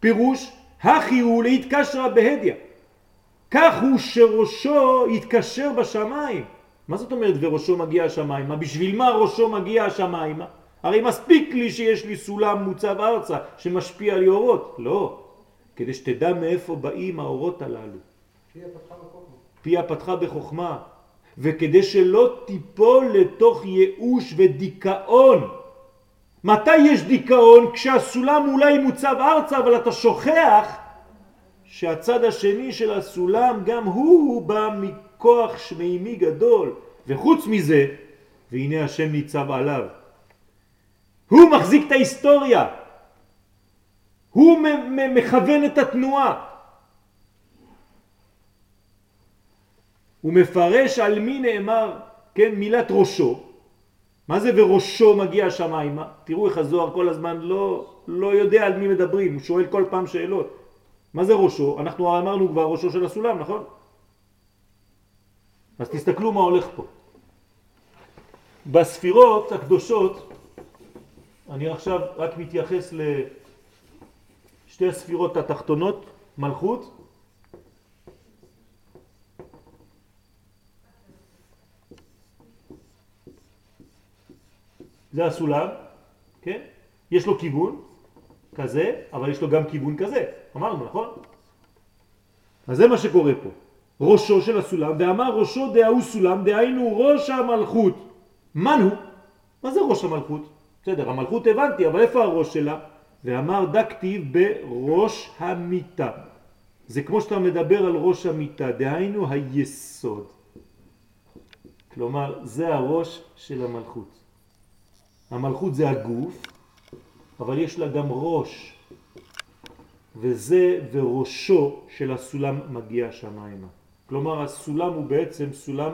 פירוש, הכי הוא להתקשרה בהדיה. כך הוא שראשו יתקשר בשמיים. מה זאת אומרת וראשו מגיע השמיימה? בשביל מה ראשו מגיע השמיימה? הרי מספיק לי שיש לי סולם מוצב ארצה שמשפיע על אורות. לא, כדי שתדע מאיפה באים האורות הללו. פיה פתחה בחוכמה. פיה פתחה בחוכמה. וכדי שלא תיפול לתוך ייאוש ודיכאון. מתי יש דיכאון? כשהסולם אולי מוצב ארצה אבל אתה שוכח שהצד השני של הסולם גם הוא בא מכוח שמימי גדול וחוץ מזה והנה השם ניצב עליו הוא מחזיק את ההיסטוריה הוא מכוון את התנועה הוא מפרש על מי נאמר, כן, מילת ראשו. מה זה וראשו מגיע השמיימה? תראו איך הזוהר כל הזמן לא, לא יודע על מי מדברים, הוא שואל כל פעם שאלות. מה זה ראשו? אנחנו אמרנו כבר ראשו של הסולם, נכון? אז תסתכלו מה הולך פה. בספירות הקדושות, אני עכשיו רק מתייחס לשתי הספירות התחתונות, מלכות זה הסולם, כן? יש לו כיוון כזה, אבל יש לו גם כיוון כזה, אמרנו, נכון? אז זה מה שקורה פה. ראשו של הסולם, ואמר ראשו דההו סולם, דהיינו ראש המלכות. מן הוא? מה זה ראש המלכות? בסדר, המלכות הבנתי, אבל איפה הראש שלה? ואמר דקטיב בראש המיטה. זה כמו שאתה מדבר על ראש המיטה, דהיינו היסוד. כלומר, זה הראש של המלכות. המלכות זה הגוף, אבל יש לה גם ראש, וזה וראשו של הסולם מגיע שמיימה. כלומר, הסולם הוא בעצם סולם,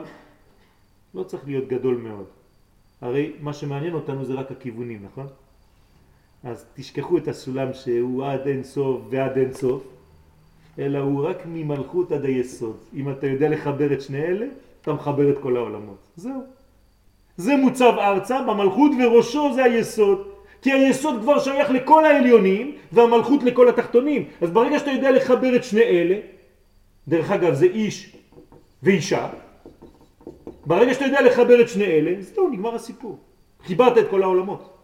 לא צריך להיות גדול מאוד. הרי מה שמעניין אותנו זה רק הכיוונים, נכון? אז תשכחו את הסולם שהוא עד אין סוף ועד אין סוף, אלא הוא רק ממלכות עד היסוד. אם אתה יודע לחבר את שני אלה, אתה מחבר את כל העולמות. זהו. זה מוצב ארצה במלכות וראשו זה היסוד. כי היסוד כבר שייך לכל העליונים והמלכות לכל התחתונים. אז ברגע שאתה יודע לחבר את שני אלה, דרך אגב זה איש ואישה, ברגע שאתה יודע לחבר את שני אלה, זהו, נגמר הסיפור. חיברת את כל העולמות.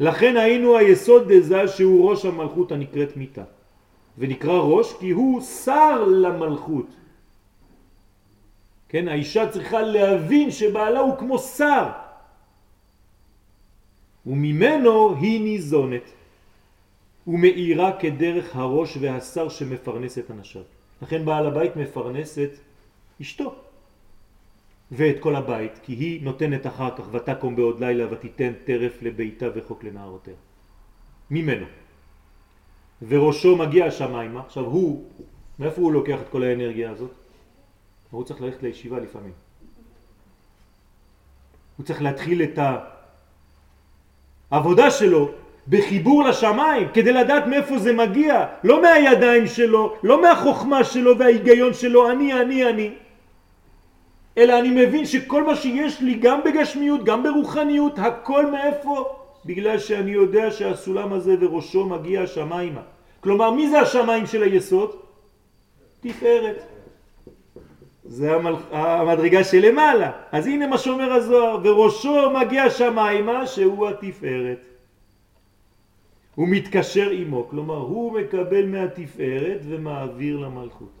לכן היינו היסוד דזה שהוא ראש המלכות הנקראת מיתה. ונקרא ראש כי הוא שר למלכות. כן, האישה צריכה להבין שבעלה הוא כמו שר. וממנו היא ניזונת. ומאירה כדרך הראש והשר שמפרנס את אנשיו. לכן בעל הבית מפרנס את אשתו ואת כל הבית, כי היא נותנת אחר כך ותקום בעוד לילה ותיתן טרף לביתה וחוק לנערותיה. ממנו. וראשו מגיע השמיימה, עכשיו הוא, מאיפה הוא לוקח את כל האנרגיה הזאת? הוא צריך ללכת לישיבה לפעמים. הוא צריך להתחיל את העבודה שלו בחיבור לשמיים, כדי לדעת מאיפה זה מגיע, לא מהידיים שלו, לא מהחוכמה שלו וההיגיון שלו, אני, אני, אני, אלא אני מבין שכל מה שיש לי, גם בגשמיות, גם ברוחניות, הכל מאיפה? בגלל שאני יודע שהסולם הזה וראשו מגיע השמיימה. כלומר, מי זה השמיים של היסוד? תפארת. זה המל... המדרגה שלמעלה. אז הנה מה שאומר הזוהר, וראשו מגיע שמיימה שהוא התפארת. הוא מתקשר עמו, כלומר הוא מקבל מהתפארת ומעביר למלכות.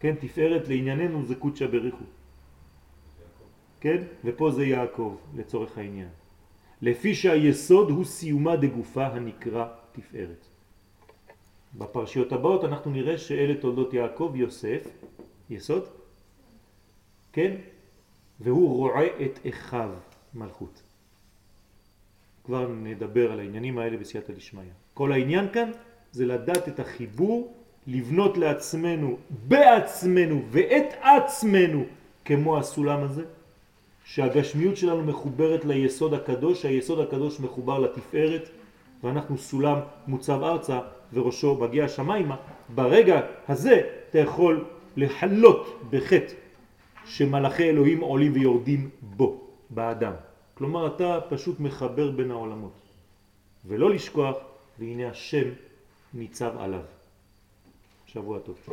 כן, תפארת לענייננו זה קודשא בריחו. כן? ופה זה יעקב לצורך העניין. לפי שהיסוד הוא סיומה דגופה הנקרא תפארת. בפרשיות הבאות אנחנו נראה שאלה תולדות יעקב יוסף, יסוד, כן? והוא רועה את אחיו מלכות. כבר נדבר על העניינים האלה בסייעתא דשמיא. כל העניין כאן זה לדעת את החיבור, לבנות לעצמנו, בעצמנו ואת עצמנו כמו הסולם הזה, שהגשמיות שלנו מחוברת ליסוד הקדוש, היסוד הקדוש מחובר לתפארת, ואנחנו סולם מוצב ארצה וראשו מגיע השמיימה, ברגע הזה אתה יכול לחלות בחטא שמלאכי אלוהים עולים ויורדים בו, באדם. כלומר אתה פשוט מחבר בין העולמות. ולא לשכוח, והנה השם ניצב עליו. שבוע טוב.